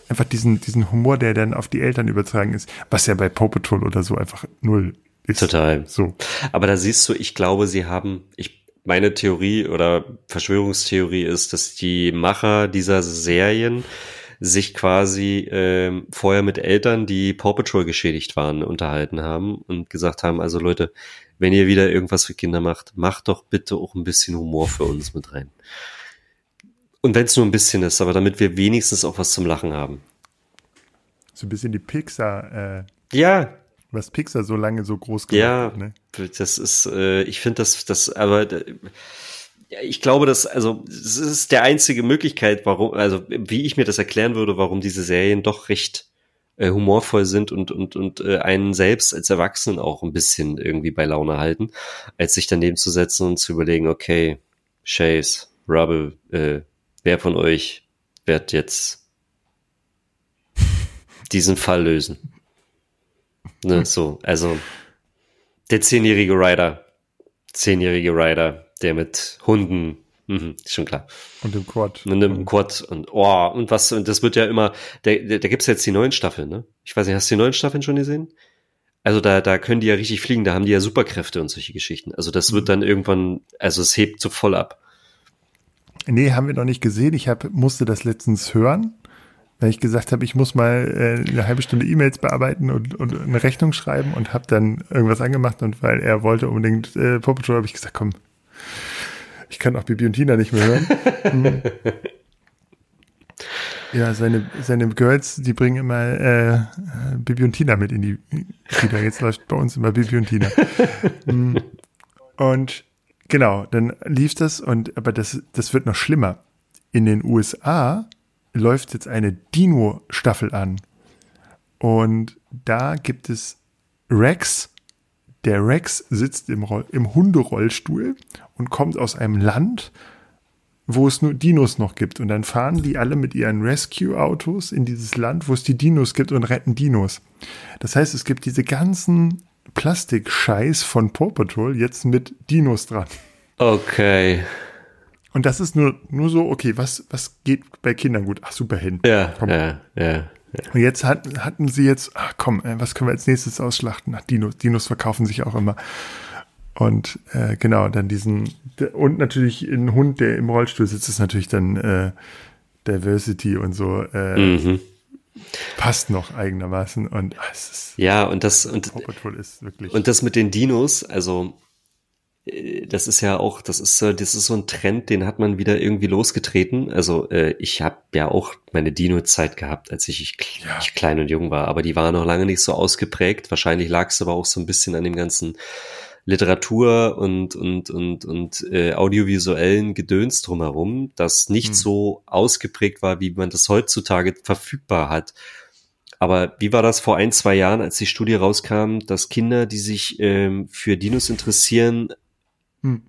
einfach diesen, diesen Humor, der dann auf die Eltern übertragen ist, was ja bei Paw Patrol oder so einfach null ist.
Total.
So.
Aber da siehst du, ich glaube, sie haben, ich, meine Theorie oder Verschwörungstheorie ist, dass die Macher dieser Serien sich quasi ähm, vorher mit Eltern, die Paw Patrol geschädigt waren, unterhalten haben und gesagt haben, also Leute, wenn ihr wieder irgendwas für Kinder macht, macht doch bitte auch ein bisschen Humor für uns mit rein. Und wenn es nur ein bisschen ist, aber damit wir wenigstens auch was zum Lachen haben.
So ein bisschen die Pixar, äh,
Ja,
was Pixar so lange so groß gemacht
ja,
hat. Ne?
das ist, äh, ich finde das, das, aber äh, ja, ich glaube, dass, also, es ist der einzige Möglichkeit, warum, also, wie ich mir das erklären würde, warum diese Serien doch recht äh, humorvoll sind und, und, und äh, einen selbst als Erwachsenen auch ein bisschen irgendwie bei Laune halten, als sich daneben zu setzen und zu überlegen, okay, Chase, Rubble, äh, wer von euch wird jetzt diesen Fall lösen? Ne, so, also der zehnjährige Rider, zehnjährige Rider, der mit Hunden, mhm, ist schon klar.
Und im Quad.
Und im Quad und oh, und was, und das wird ja immer, da, da, da gibt's jetzt die neuen Staffeln, ne? Ich weiß nicht, hast du die neuen Staffeln schon gesehen? Also da, da können die ja richtig fliegen, da haben die ja Superkräfte und solche Geschichten. Also das wird dann irgendwann, also es hebt so voll ab.
Nee, haben wir noch nicht gesehen. Ich hab, musste das letztens hören, weil ich gesagt habe, ich muss mal äh, eine halbe Stunde E-Mails bearbeiten und, und eine Rechnung schreiben und habe dann irgendwas angemacht und weil er wollte unbedingt äh, Paw Patrol, habe ich gesagt, komm, ich kann auch Bibi und Tina nicht mehr hören. Hm. Ja, seine, seine Girls, die bringen immer äh, Bibi und Tina mit in die Kita. Jetzt läuft bei uns immer Bibi und Tina. Hm. Und genau, dann lief das und aber das, das wird noch schlimmer. In den USA läuft jetzt eine Dino-Staffel an. Und da gibt es Rex. Der Rex sitzt im, Roll im Hunderollstuhl und kommt aus einem Land, wo es nur Dinos noch gibt. Und dann fahren die alle mit ihren Rescue-Autos in dieses Land, wo es die Dinos gibt und retten Dinos. Das heißt, es gibt diese ganzen Plastikscheiß von Paw Patrol jetzt mit Dinos dran.
Okay.
Und das ist nur, nur so, okay, was, was geht bei Kindern gut? Ach, super hin.
Ja,
Komm.
ja, ja.
Und jetzt hat, hatten sie jetzt, ach komm, äh, was können wir als nächstes ausschlachten? Ach, Dinos. Dinos verkaufen sich auch immer. Und äh, genau, dann diesen, und natürlich ein Hund, der im Rollstuhl sitzt, ist natürlich dann äh, Diversity und so, äh,
Mhm.
passt noch eigenermaßen. Und ah, es ist,
Ja, und das, und. Und das mit den Dinos, also das ist ja auch, das ist so, das ist so ein Trend, den hat man wieder irgendwie losgetreten. Also äh, ich habe ja auch meine Dino-Zeit gehabt, als ich, ich,
Ja.
ich klein und jung war, aber die war noch lange nicht so ausgeprägt. Wahrscheinlich lag es aber auch so ein bisschen an dem ganzen Literatur und und und und äh, audiovisuellen Gedöns drumherum, das nicht
Hm.
so ausgeprägt war, wie man das heutzutage verfügbar hat. Aber wie war das vor ein, zwei Jahren, als die Studie rauskam, dass Kinder, die sich ähm, für Dinos interessieren,
hm,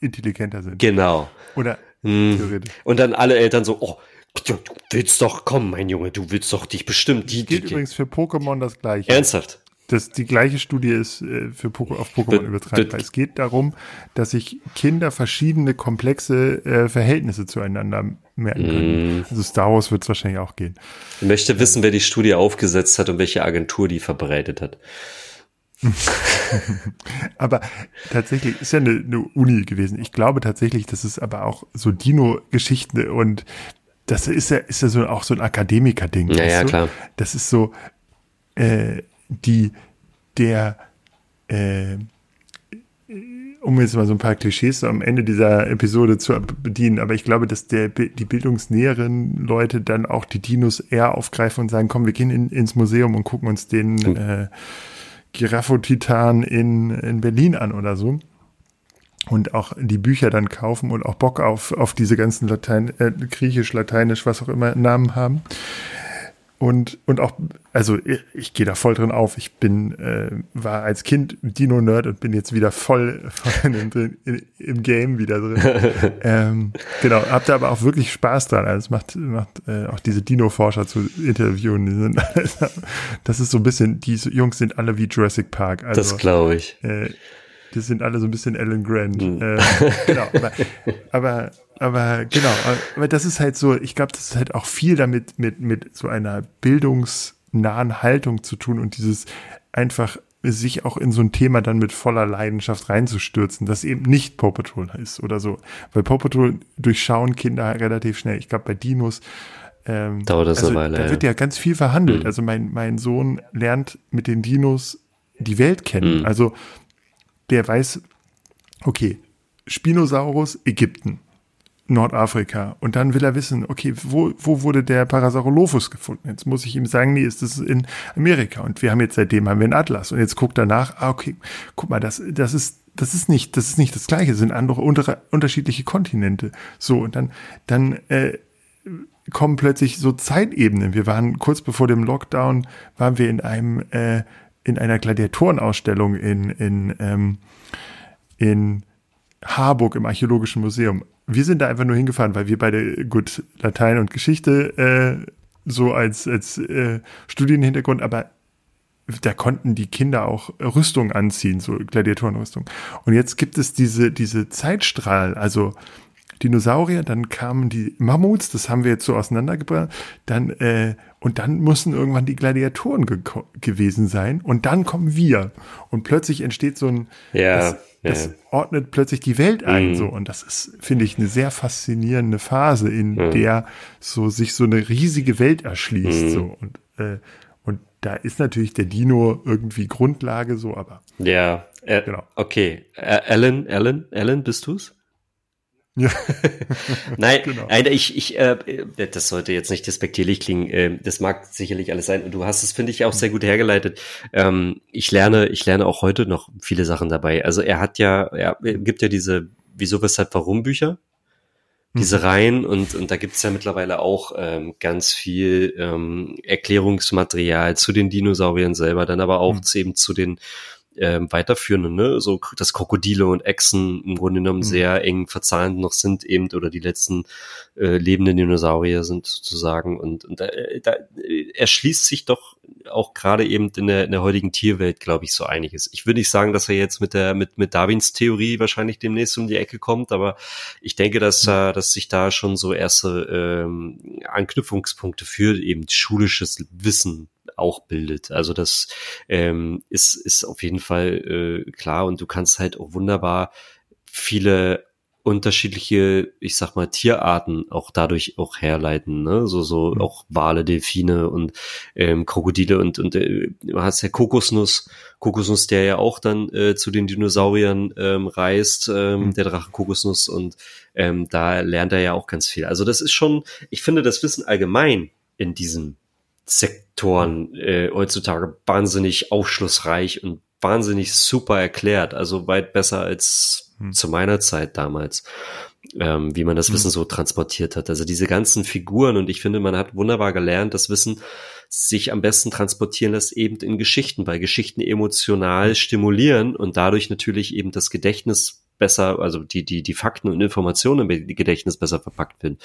intelligenter sind.
genau.
Oder
Hm.
theoretisch.
Und dann alle Eltern so, oh, du, du willst doch kommen, mein Junge, du willst doch dich bestimmt. Die, die,
Gilt
die.
übrigens für Pokémon das gleiche.
Ernsthaft?
Das, die gleiche Studie ist äh, für Poke, auf Pokémon übertragbar.
d-
Es geht darum, dass sich Kinder verschiedene komplexe äh, Verhältnisse zueinander merken können.
Mm.
Also Star Wars wird es wahrscheinlich auch gehen.
Ich möchte wissen, wer die Studie aufgesetzt hat und welche Agentur die verbreitet hat.
Aber tatsächlich ist ja eine, eine Uni gewesen. Ich glaube tatsächlich, dass es aber auch so Dino-Geschichten und das ist ja, ist ja so auch so ein Akademiker-Ding.
Ja, ja, klar.
Das ist so, äh, die, der, äh, um jetzt mal so ein paar Klischees so am Ende dieser Episode zu bedienen, aber ich glaube, dass der, die bildungsnäheren Leute dann auch die Dinos eher aufgreifen und sagen, komm, wir gehen in, ins Museum und gucken uns den
Hm.
äh, Giraffotitan in, in Berlin an oder so. Und auch die Bücher dann kaufen und auch Bock auf, auf diese ganzen Latein, äh, Griechisch, Lateinisch, was auch immer Namen haben. Und, und auch, also ich, ich gehe da voll drin auf. Ich bin, äh, war als Kind Dino-Nerd und bin jetzt wieder voll, voll in, in, im Game wieder drin. ähm, genau, hab da aber auch wirklich Spaß dran. Also es macht, macht äh, auch diese Dino-Forscher zu interviewen. Die sind, das ist so ein bisschen, die Jungs sind alle wie Jurassic Park. Also,
das glaube ich.
äh, das sind alle so ein bisschen Alan Grant.
Mhm.
Äh, genau, aber, aber aber genau, aber das ist halt so, ich glaube, das ist halt auch viel damit mit, mit so einer bildungsnahen Haltung zu tun und dieses einfach sich auch in so ein Thema dann mit voller Leidenschaft reinzustürzen, das eben nicht Paw Patrol ist oder so. Weil Paw Patrol durchschauen Kinder relativ schnell. Ich glaube, bei Dinos ähm,
dauert das
also,
eine Weile.
Da
ja.
wird ja ganz viel verhandelt.
Mhm.
Also mein, mein Sohn lernt mit den Dinos die Welt kennen.
Mhm.
Also der weiß, okay, Spinosaurus, Ägypten. Nordafrika. Und dann will er wissen, okay, wo, wo wurde der Parasaurolophus gefunden? Jetzt muss ich ihm sagen, nee, ist das in Amerika. Und wir haben jetzt seitdem haben wir einen Atlas. Und jetzt guckt er nach, ah, okay, guck mal, das, das ist, das ist nicht, das ist nicht das Gleiche, das sind andere unter, unterschiedliche Kontinente. So, und dann, dann, äh, kommen plötzlich so Zeitebenen. Wir waren kurz bevor dem Lockdown, waren wir in einem, äh, in einer Gladiatorenausstellung in, in, ähm, in Harburg im Archäologischen Museum. Wir sind da einfach nur hingefahren, weil wir beide gut Latein und Geschichte äh, so als, als äh, Studienhintergrund, aber da konnten die Kinder auch Rüstung anziehen, so Gladiatorenrüstung. Und jetzt gibt es diese, diese Zeitstrahl, also Dinosaurier, dann kamen die Mammuts, das haben wir jetzt so auseinandergebracht, dann, äh, und dann mussten irgendwann die Gladiatoren ge gewesen sein und dann kommen wir. Und plötzlich entsteht so ein,
Ja,
das,
ja.
das ordnet plötzlich die Welt ein,
Mhm.
so. Und das ist, finde ich, eine sehr faszinierende Phase, in
Mhm.
der so sich so eine riesige Welt erschließt,
Mhm.
so. Und, äh, und da ist natürlich der Dino irgendwie Grundlage, so, aber
Ja, äh,
Genau.
okay. Äh, Alan, Alan, Alan, bist du's?
Ja.
Nein,
Genau.
nein ich, ich, äh, das sollte jetzt nicht despektierlich klingen. Äh, das mag sicherlich alles sein. Und du hast es, finde ich, auch sehr gut hergeleitet. Ähm, ich lerne, ich lerne auch heute noch viele Sachen dabei. Also er hat ja, er gibt ja diese Wieso, Weshalb, Warum Bücher. Diese Reihen und, und da gibt's ja mittlerweile auch ähm, ganz viel ähm, Erklärungsmaterial zu den Dinosauriern selber, dann aber auch
Mhm.
zu, eben zu den ähm, weiterführenden, ne, so dass Krokodile und Echsen im Grunde genommen
Mhm.
sehr eng verzahnt noch sind eben oder die letzten äh, lebenden Dinosaurier sind sozusagen und, und da, äh, da äh, erschließt sich doch auch gerade eben in der, in der heutigen Tierwelt, glaube ich, so einiges. Ich würde nicht sagen, dass er jetzt mit der mit mit Darwins Theorie wahrscheinlich demnächst um die Ecke kommt, aber ich denke, dass äh, dass sich da schon so erste ähm, Anknüpfungspunkte für eben schulisches Wissen auch bildet. Also das ähm, ist, ist auf jeden Fall äh, klar und du kannst halt auch wunderbar viele unterschiedliche, ich sag mal, Tierarten auch dadurch auch herleiten, ne? So, so
Mhm.
auch Wale, Delfine und ähm, Krokodile und, und äh, du hast ja Kokosnuss, Kokosnuss, der ja auch dann äh, zu den Dinosauriern ähm, reist, ähm,
Mhm.
der Drache Kokosnuss und ähm, da lernt er ja auch ganz viel. Also das ist schon, ich finde das Wissen allgemein in diesen Sektoren äh, heutzutage wahnsinnig aufschlussreich und wahnsinnig super erklärt. Also weit besser als
Hm.
zu meiner Zeit damals, ähm, wie man das
Hm.
Wissen so transportiert hat. Also diese ganzen Figuren und ich finde, man hat wunderbar gelernt, das Wissen sich am besten transportieren lässt eben in Geschichten, weil Geschichten emotional stimulieren und dadurch natürlich eben das Gedächtnis besser, also die, die, die Fakten und Informationen im Gedächtnis besser verpackt werden.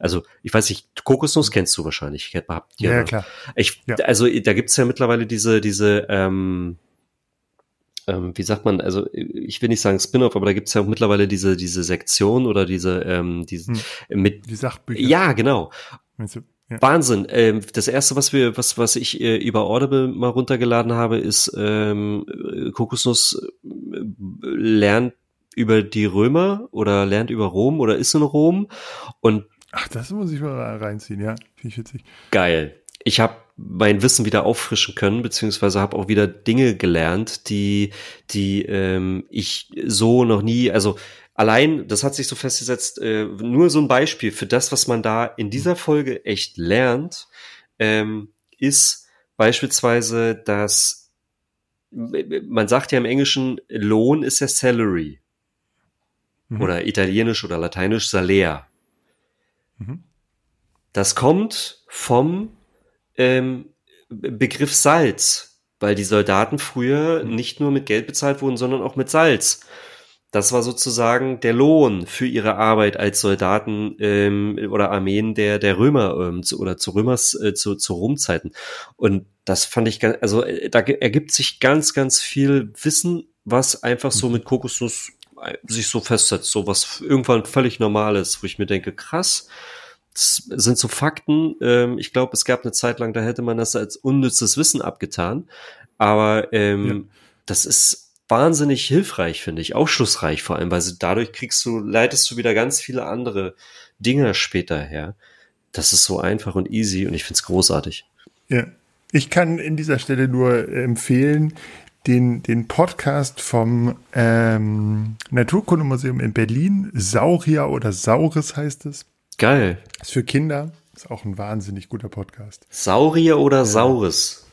Also, ich weiß nicht, Kokosnuss kennst du wahrscheinlich. Habt ihr,
Ja, ja, klar.
Ich,
Ja.
also da gibt's ja mittlerweile diese, diese, ähm, ähm, wie sagt man, also ich will nicht sagen Spin-off, aber da gibt's ja auch mittlerweile diese, diese Sektion oder diese, ähm, diese
Hm.
mit
Die Sachbücher.
ja, genau.
Ja.
Wahnsinn. Ähm, das erste, was wir, was, was ich äh, über Audible mal runtergeladen habe, ist ähm, äh, Kokosnuss äh, lernt über die Römer oder lernt über Rom oder ist in Rom und
Ach, das muss ich mal reinziehen, ja. Finde ich witzig.
geil. Ich habe mein Wissen wieder auffrischen können, beziehungsweise habe auch wieder Dinge gelernt, die, die ähm, ich so noch nie, also allein, das hat sich so festgesetzt, äh, nur so ein Beispiel für das, was man da in dieser Folge echt lernt, ähm, ist beispielsweise, dass man sagt ja im Englischen, Lohn ist ja Salary
Mhm.
oder italienisch oder lateinisch Salär.
Mhm.
Das kommt vom ähm, Begriff Salz, weil die Soldaten früher nicht nur mit Geld bezahlt wurden, sondern auch mit Salz. Das war sozusagen der Lohn für ihre Arbeit als Soldaten ähm, oder Armeen der der Römer ähm, zu, oder zu Römers äh, zu, zu Romzeiten. Und das fand ich ganz, also äh, da ergibt sich ganz ganz viel Wissen, was einfach so mit Kokosnuss sich so festsetzt, so was irgendwann völlig Normales, wo ich mir denke, krass, das sind so Fakten. Ähm, ich glaube, es gab eine Zeit lang, da hätte man das als unnützes Wissen abgetan. Aber ähm, ja. das ist wahnsinnig hilfreich, finde ich, aufschlussreich vor allem, weil dadurch kriegst du, leitest du wieder ganz viele andere Dinge später her. Das ist so einfach und easy und ich finde es großartig.
Ja, ich kann in dieser Stelle nur empfehlen, den, den Podcast vom ähm, Naturkundemuseum in Berlin, Saurier oder Saures heißt es.
Geil.
Ist für Kinder, ist auch ein wahnsinnig guter Podcast.
Saurier oder Saures?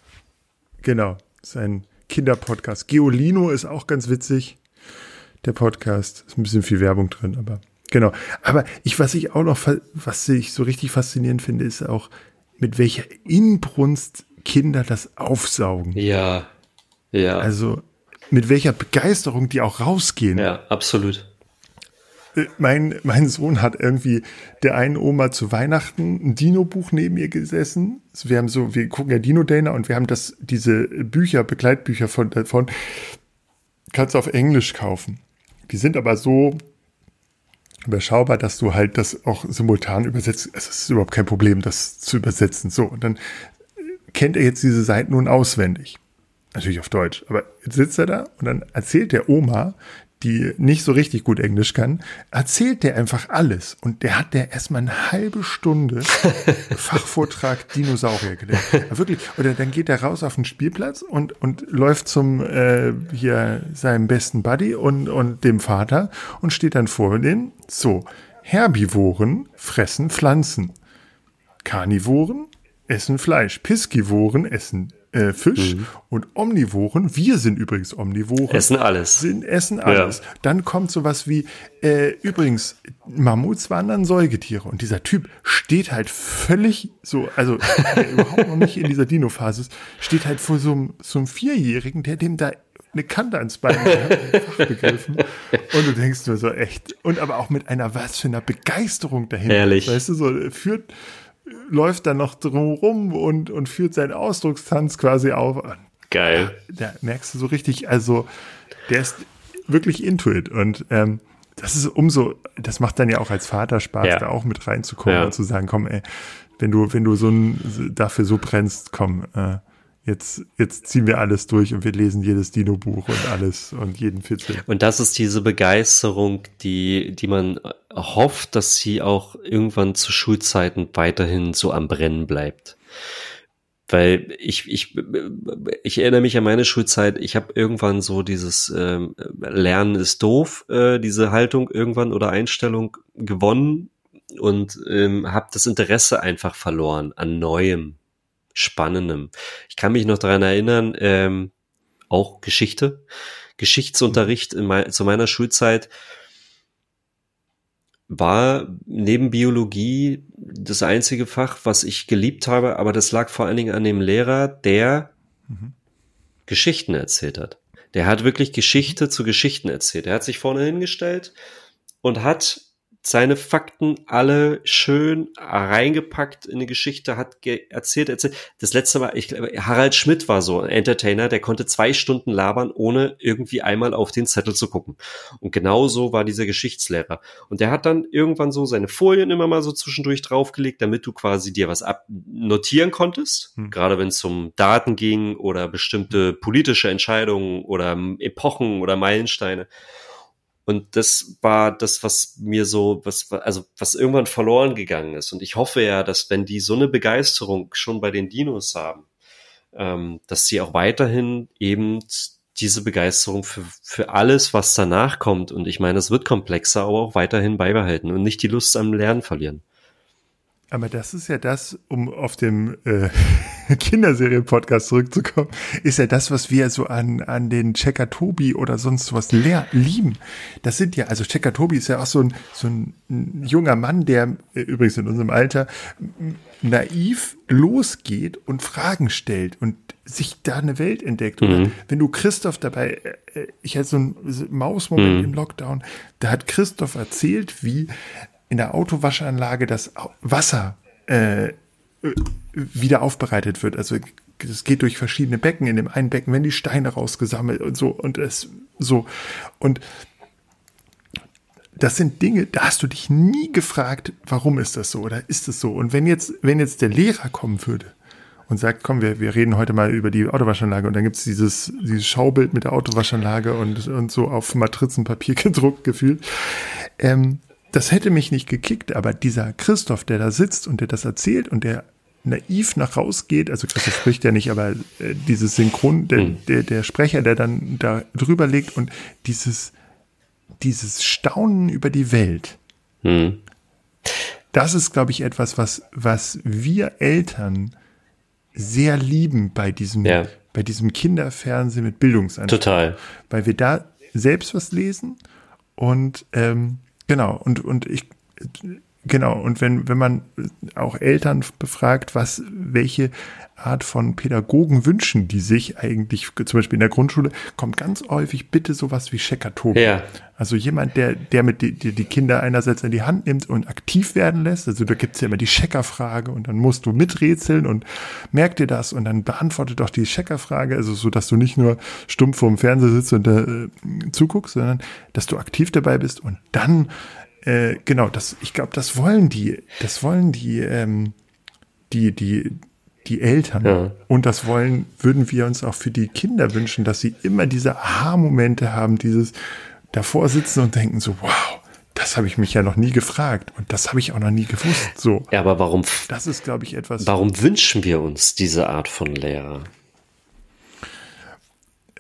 Genau, ist ein Kinderpodcast. Geolino ist auch ganz witzig. Der Podcast ist ein bisschen viel Werbung drin, aber genau. Aber ich, was ich auch noch, was ich so richtig faszinierend finde, ist auch, mit welcher Inbrunst Kinder das aufsaugen.
Ja, ja.
Also mit welcher Begeisterung die auch rausgehen.
Ja, absolut.
Äh, mein, mein Sohn hat irgendwie der einen Oma zu Weihnachten ein Dino-Buch neben ihr gesessen. Also wir haben so, wir gucken ja Dino-Dana und wir haben das, diese Bücher, Begleitbücher von, davon, kannst du auf Englisch kaufen. Die sind aber so überschaubar, dass du halt das auch simultan übersetzt. Es ist überhaupt kein Problem, das zu übersetzen. So, und dann kennt er jetzt diese Seiten nun auswendig. Natürlich auf Deutsch. Aber jetzt sitzt er da und dann erzählt der Oma, die nicht so richtig gut Englisch kann, erzählt der einfach alles. Und der hat der erstmal eine halbe Stunde Fachvortrag Dinosaurier gelernt. Ja, wirklich. Oder dann geht er raus auf den Spielplatz und, und läuft zum äh, hier seinem besten Buddy und, und dem Vater und steht dann vor dem. So, Herbivoren fressen Pflanzen. Karnivoren essen Fleisch. Piskivoren essen äh, Fisch mhm. und Omnivoren, wir sind übrigens Omnivoren.
Essen alles.
Sind, essen alles. Ja. Dann kommt sowas wie, äh, übrigens, Mammuts waren dann Säugetiere und dieser Typ steht halt völlig so, also der überhaupt noch nicht in dieser Dino-Phase steht halt vor so einem, so einem Vierjährigen, der dem da eine Kante ans Bein Fachbegriffen. Und du denkst nur so echt, und aber auch mit einer was für einer Begeisterung dahinter.
Ehrlich.
Weißt du, so führt, läuft dann noch drumrum und, und führt seinen Ausdruckstanz quasi auf.
Geil.
Da merkst du so richtig, also der ist wirklich into it und ähm, das ist umso, das macht dann ja auch als Vater Spaß, ja. da auch mit reinzukommen ja. und zu sagen, komm, ey, wenn du, wenn du so ein, dafür so brennst, komm, äh, jetzt, jetzt ziehen wir alles durch und wir lesen jedes Dino-Buch und alles und jeden Fitzel.
Und das ist diese Begeisterung, die, die man hofft, dass sie auch irgendwann zu Schulzeiten weiterhin so am Brennen bleibt. Weil ich, ich, ich erinnere mich an meine Schulzeit, ich habe irgendwann so dieses ähm, Lernen ist doof, äh, diese Haltung irgendwann oder Einstellung gewonnen und ähm, habe das Interesse einfach verloren an Neuem. Spannendem. Ich kann mich noch daran erinnern, ähm, auch Geschichte, Geschichtsunterricht in mein, zu meiner Schulzeit war neben Biologie das einzige Fach, was ich geliebt habe, aber das lag vor allen Dingen an dem Lehrer, der mhm. Geschichten erzählt hat. Der hat wirklich Geschichte zu Geschichten erzählt. Er hat sich vorne hingestellt und hat seine Fakten alle schön reingepackt in die Geschichte, hat erzählt, erzählt. Das letzte Mal, ich glaube, Harald Schmidt war so ein Entertainer, der konnte zwei Stunden labern, ohne irgendwie einmal auf den Zettel zu gucken. Und genau so war dieser Geschichtslehrer. Und der hat dann irgendwann so seine Folien immer mal so zwischendurch draufgelegt, damit du quasi dir was abnotieren konntest. Hm. Gerade wenn es um Daten ging oder bestimmte politische Entscheidungen oder Epochen oder Meilensteine. Und das war das, was mir so, was, also was irgendwann verloren gegangen ist. Und ich hoffe ja, dass wenn die so eine Begeisterung schon bei den Dinos haben, ähm, dass sie auch weiterhin eben diese Begeisterung für, für alles, was danach kommt. Und ich meine, es wird komplexer, aber auch weiterhin beibehalten und nicht die Lust am Lernen verlieren.
Aber das ist ja das, um auf dem äh, Kinderserien-Podcast zurückzukommen, ist ja das, was wir so an, an den Checker Tobi oder sonst was lieben. Das sind ja, also Checker Tobi ist ja auch so ein, so ein junger Mann, der äh, übrigens in unserem Alter naiv losgeht und Fragen stellt und sich da eine Welt entdeckt. Oder mhm. wenn du Christoph dabei, äh, äh, ich hatte so einen Mausmoment mhm. im Lockdown, da hat Christoph erzählt, wie in der Autowaschanlage das Wasser äh, wieder aufbereitet wird. Also es geht durch verschiedene Becken. In dem einen Becken werden die Steine rausgesammelt und so und es so und das sind Dinge, da hast du dich nie gefragt, warum ist das so oder ist es so? Und wenn jetzt, wenn jetzt der Lehrer kommen würde und sagt, komm, wir, wir reden heute mal über die Autowaschanlage und dann gibt's dieses, dieses Schaubild mit der Autowaschanlage und, und so auf Matrizenpapier gedruckt gefühlt. Ähm, das hätte mich nicht gekickt, aber dieser Christoph, der da sitzt und der das erzählt und der naiv nach rausgeht, also Christoph spricht ja nicht, aber äh, dieses Synchron, der, mhm. der, der Sprecher, der dann da drüber legt und dieses, dieses Staunen über die Welt. Mhm. Das ist, glaube ich, etwas, was, was wir Eltern sehr lieben bei diesem, ja. bei diesem Kinderfernsehen mit Bildungsanspruch.
Total.
Weil wir da selbst was lesen und ähm, genau, und, und ich Genau, und wenn, wenn man auch Eltern befragt, was, welche Art von Pädagogen wünschen die sich eigentlich, zum Beispiel in der Grundschule, kommt ganz häufig bitte sowas wie Checker-Tobi. Ja. Also jemand, der, der mit die, die, die Kinder einerseits in die Hand nimmt und aktiv werden lässt. Also da gibt's ja immer die Checker-Frage und dann musst du miträtseln und merk dir das und dann beantwortet doch die Checker-Frage, also so, dass du nicht nur stumpf vorm Fernseher sitzt und äh, zuguckst, sondern dass du aktiv dabei bist und dann äh, genau, das, ich glaube, das wollen die, das wollen die, ähm, die, die, die Eltern. Ja. Und das wollen, würden wir uns auch für die Kinder wünschen, dass sie immer diese Aha-Momente haben, dieses davor sitzen und denken so, wow, das habe ich mich ja noch nie gefragt und das habe ich auch noch nie gewusst. So.
Ja, aber warum?
Das ist, glaube ich, etwas.
Warum wünschen wir uns diese Art von Lehrer?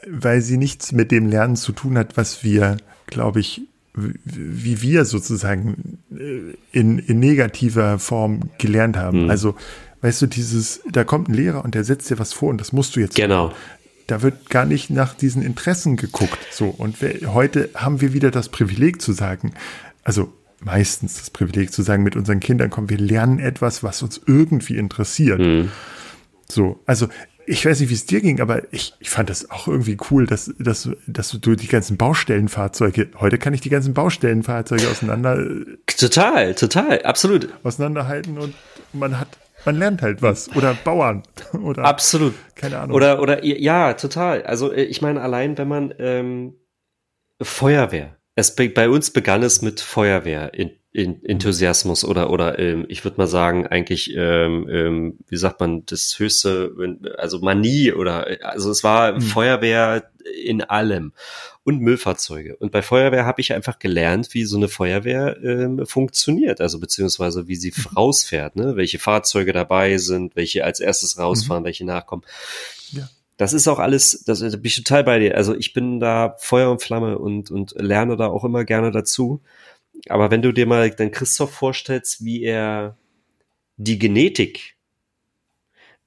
Weil sie nichts mit dem Lernen zu tun hat, was wir, glaube ich, wie wir sozusagen äh, in, in negativer Form gelernt haben. Mhm. Also, weißt du, dieses, da kommt ein Lehrer und der setzt dir was vor und das musst du jetzt.
Genau. Machen.
Da wird gar nicht nach diesen Interessen geguckt. So. Und wir, heute haben wir wieder das Privileg zu sagen, also meistens das Privileg zu sagen, mit unseren Kindern kommen, wir lernen etwas, was uns irgendwie interessiert. Mhm. So, also ich weiß nicht, wie es dir ging, aber ich, ich fand das auch irgendwie cool, dass, dass, dass du die ganzen Baustellenfahrzeuge, heute kann ich die ganzen Baustellenfahrzeuge auseinander.
Total, total, absolut.
Auseinanderhalten und man hat, man lernt halt was. Oder Bauern. Oder,
absolut.
Keine Ahnung.
Oder, oder, ja, total. Also, äh, ich meine, allein wenn man, ähm, Feuerwehr. Es, bei uns begann es mit Feuerwehr in Enthusiasmus oder oder ähm, ich würde mal sagen eigentlich ähm, ähm, wie sagt man das höchste also Manie oder also es war mhm. Feuerwehr in allem und Müllfahrzeuge und bei Feuerwehr habe ich einfach gelernt wie so eine Feuerwehr ähm, funktioniert also beziehungsweise wie sie mhm. rausfährt ne welche Fahrzeuge dabei sind welche als erstes rausfahren mhm. welche nachkommen ja das ist auch alles, das, da bin ich total bei dir. Also ich bin da Feuer und Flamme und, und lerne da auch immer gerne dazu. Aber wenn du dir mal dann Christoph vorstellst, wie er die Genetik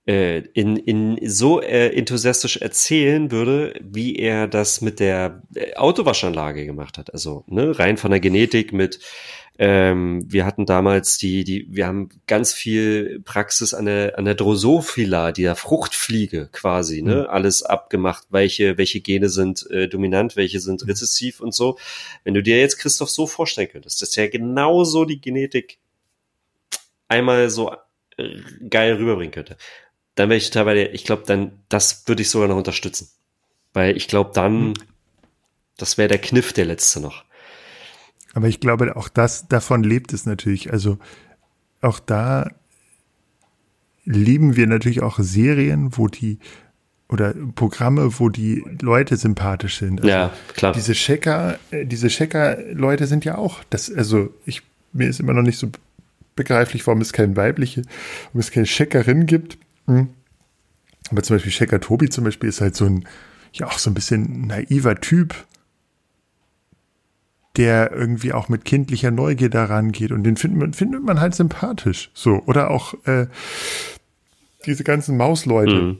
äh, in, in so äh, enthusiastisch erzählen würde, wie er das mit der äh, Autowaschanlage gemacht hat. Also ne, rein von der Genetik mit ähm, wir hatten damals die, die, wir haben ganz viel Praxis an der, an der Drosophila, der Fruchtfliege quasi, ne, mhm. alles abgemacht, welche, welche Gene sind äh, dominant, welche sind mhm. rezessiv und so. Wenn du dir jetzt Christoph so vorstellen könntest, dass er genauso die Genetik einmal so äh, geil rüberbringen könnte, dann wäre ich dir, ich glaube, dann, das würde ich sogar noch unterstützen. Weil ich glaube, dann, mhm. das wäre der Kniff, der letzte noch.
Aber ich glaube, auch das, davon lebt es natürlich. Also auch da lieben wir natürlich auch Serien, wo die oder Programme, wo die Leute sympathisch sind.
Also ja, klar.
Diese Checker, äh, diese Checker-Leute sind ja auch, das, also ich, mir ist immer noch nicht so begreiflich, warum es keine weibliche, warum es keine Checkerin gibt. Hm. Aber zum Beispiel Checker Tobi zum Beispiel ist halt so ein, ja auch so ein bisschen naiver Typ, der irgendwie auch mit kindlicher Neugier daran geht und den findet man, findet man halt sympathisch. So. Oder auch äh, diese ganzen Mausleute. Mhm.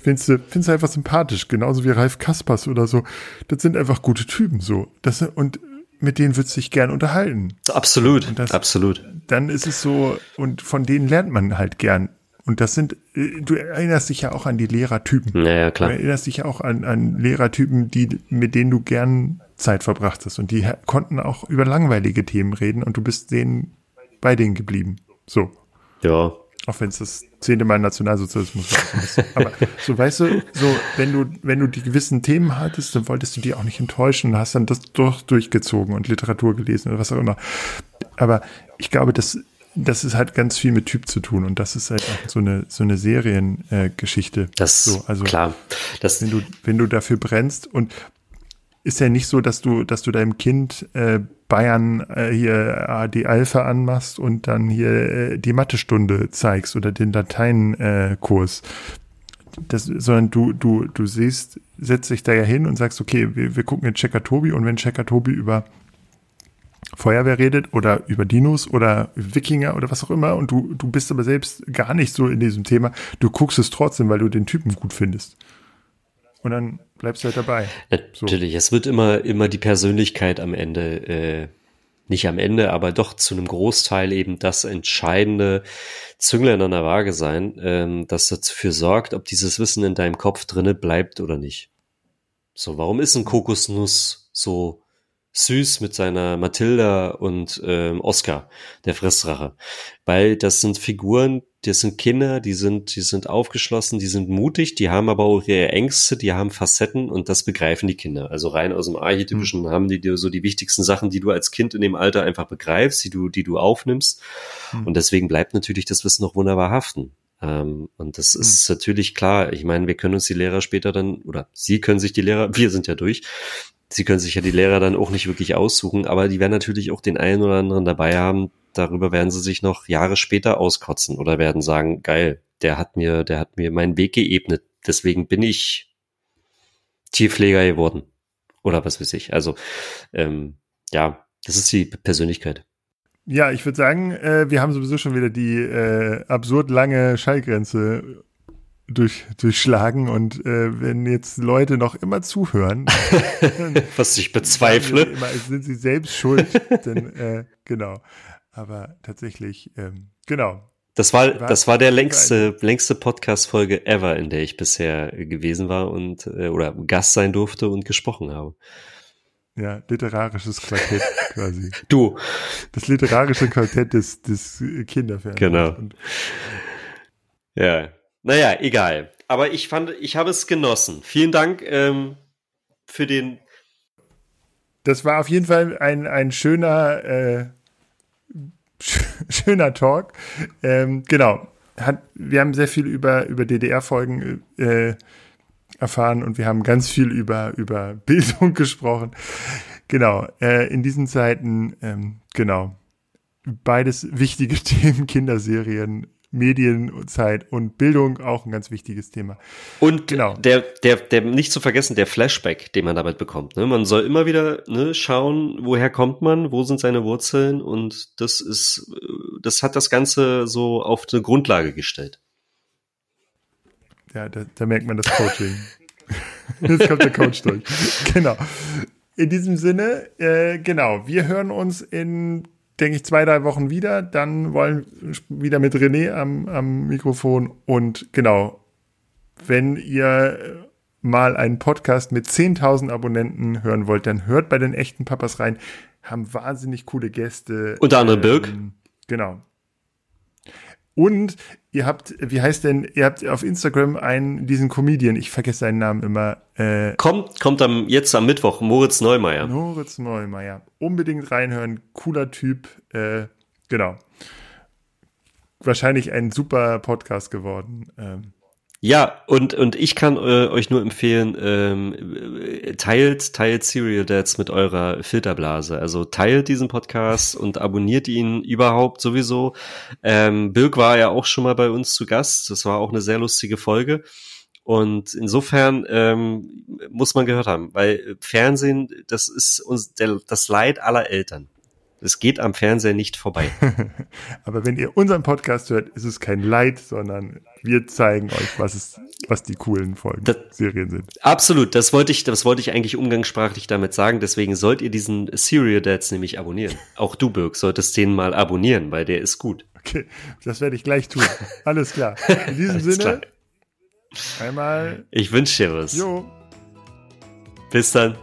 Findest du, findest du einfach sympathisch, genauso wie Ralf Kaspers oder so. Das sind einfach gute Typen so. Das, und mit denen würdest du dich gern unterhalten.
Absolut,
das,
absolut.
Dann ist es so, und von denen lernt man halt gern. Und das sind, äh, du erinnerst dich ja auch an die Lehrertypen.
Naja, klar.
Du erinnerst dich ja auch an, an Lehrertypen, die, mit denen du gern Zeit verbracht hast. Und die konnten auch über langweilige Themen reden und du bist denen bei denen geblieben. So.
Ja,
Auch wenn es das zehnte Mal Nationalsozialismus war. Aber so, weißt du, so, wenn du, wenn du die gewissen Themen hattest, dann wolltest du die auch nicht enttäuschen und hast dann das durch, durchgezogen und Literatur gelesen oder was auch immer. Aber ich glaube, das, das ist halt ganz viel mit Typ zu tun und das ist halt auch so eine, so eine Seriengeschichte. Äh,
das,
so,
also, klar.
Das, wenn du, wenn du dafür brennst und ist ja nicht so, dass du, dass du deinem Kind äh, Bayern äh, hier AD Alpha anmachst und dann hier äh, die Mathestunde zeigst oder den Lateinkurs. Äh, das, sondern du, du, du siehst, setzt dich da ja hin und sagst, okay, wir, wir gucken jetzt Checker Tobi und wenn Checker Tobi über Feuerwehr redet oder über Dinos oder Wikinger oder was auch immer und du, du bist aber selbst gar nicht so in diesem Thema, du guckst es trotzdem, weil du den Typen gut findest. Und dann bleibst du halt dabei.
Natürlich, es wird immer, immer die Persönlichkeit am Ende, äh, nicht am Ende, aber doch zu einem Großteil eben das entscheidende Zünglein an der Waage sein, ähm, das dafür sorgt, ob dieses Wissen in deinem Kopf drinne bleibt oder nicht. So, warum ist ein Kokosnuss so süß mit seiner Mathilda und ähm, Oscar, der Fressrache? Weil das sind Figuren, das sind Kinder, die sind, die sind aufgeschlossen, die sind mutig, die haben aber auch ihre Ängste, die haben Facetten und das begreifen die Kinder. Also rein aus dem Archetypischen mhm. haben die dir so die wichtigsten Sachen, die du als Kind in dem Alter einfach begreifst, die du, die du aufnimmst. Mhm. Und deswegen bleibt natürlich das Wissen noch wunderbar haften. Ähm, und das mhm. ist natürlich klar. Ich meine, wir können uns die Lehrer später dann, oder Sie können sich die Lehrer, wir sind ja durch, Sie können sich ja die Lehrer dann auch nicht wirklich aussuchen, aber die werden natürlich auch den einen oder anderen dabei haben, darüber werden sie sich noch Jahre später auskotzen oder werden sagen, geil, der hat mir, der hat mir meinen Weg geebnet. Deswegen bin ich Tierpfleger geworden. Oder was weiß ich. Also, ähm, ja, das ist die Persönlichkeit.
Ja, ich würde sagen, äh, wir haben sowieso schon wieder die äh, absurd lange Schallgrenze durch, durchschlagen und äh, wenn jetzt Leute noch immer zuhören,
was ich bezweifle,
immer, sind sie selbst schuld, denn äh, genau. Aber tatsächlich, ähm, genau.
Das war, das war der längste, längste Podcast-Folge ever, in der ich bisher gewesen war und äh, oder Gast sein durfte und gesprochen habe.
Ja, literarisches Quartett quasi.
Du.
Das literarische Quartett des, des Kinderfernsehens.
Genau. Und ja. Naja, egal. Aber ich fand, ich habe es genossen. Vielen Dank ähm, für den.
Das war auf jeden Fall ein, ein schöner äh, schöner Talk. Ähm, genau. Hat, wir haben sehr viel über, über DDR-Folgen äh, erfahren und wir haben ganz viel über, über Bildung gesprochen. Genau. Äh, in diesen Zeiten, ähm, genau. Beides wichtige Themen, Kinderserien, Medienzeit und Bildung auch ein ganz wichtiges Thema.
Und genau. der, der, der nicht zu vergessen, der Flashback, den man damit bekommt. Ne? Man soll immer wieder ne, schauen, woher kommt man, wo sind seine Wurzeln und das ist, das hat das Ganze so auf eine Grundlage gestellt.
Ja, da, da merkt man das Coaching. Jetzt kommt der Coach durch. Genau. In diesem Sinne, äh, genau, wir hören uns in denke ich, zwei, drei Wochen wieder. Dann wollen wieder mit René am, am Mikrofon. Und genau, wenn ihr mal einen Podcast mit 10.000 Abonnenten hören wollt, dann hört bei den echten Papas rein. Haben wahnsinnig coole Gäste.
Unter anderem ähm, Birk.
Genau. Und ihr habt, wie heißt denn, ihr habt auf Instagram einen, diesen Comedian, ich vergesse seinen Namen immer.
Äh, kommt, kommt am, jetzt am Mittwoch, Moritz Neumeier.
Moritz Neumeier. Unbedingt reinhören, cooler Typ, äh, genau. Wahrscheinlich ein super Podcast geworden. Ähm,
ja, und, und ich kann äh, euch nur empfehlen, ähm, teilt, teilt Serial Dads mit eurer Filterblase. Also teilt diesen Podcast und abonniert ihn überhaupt sowieso. Ähm, Birk war ja auch schon mal bei uns zu Gast. Das war auch eine sehr lustige Folge. Und insofern ähm, muss man gehört haben, weil Fernsehen, das ist uns der, das Leid aller Eltern. Es geht am Fernseher nicht vorbei.
Aber wenn ihr unseren Podcast hört, ist es kein Leid, sondern wir zeigen euch, was es, was die coolen Folgen, das, Serien sind.
Absolut, das wollte ich, das wollte ich eigentlich umgangssprachlich damit sagen. Deswegen sollt ihr diesen Serial Dads nämlich abonnieren. Auch du, Birk, solltest den mal abonnieren, weil der ist gut.
Okay, das werde ich gleich tun. Alles klar. In diesem Sinne, klar. einmal.
Ich wünsche dir was.
Jo.
Bis dann.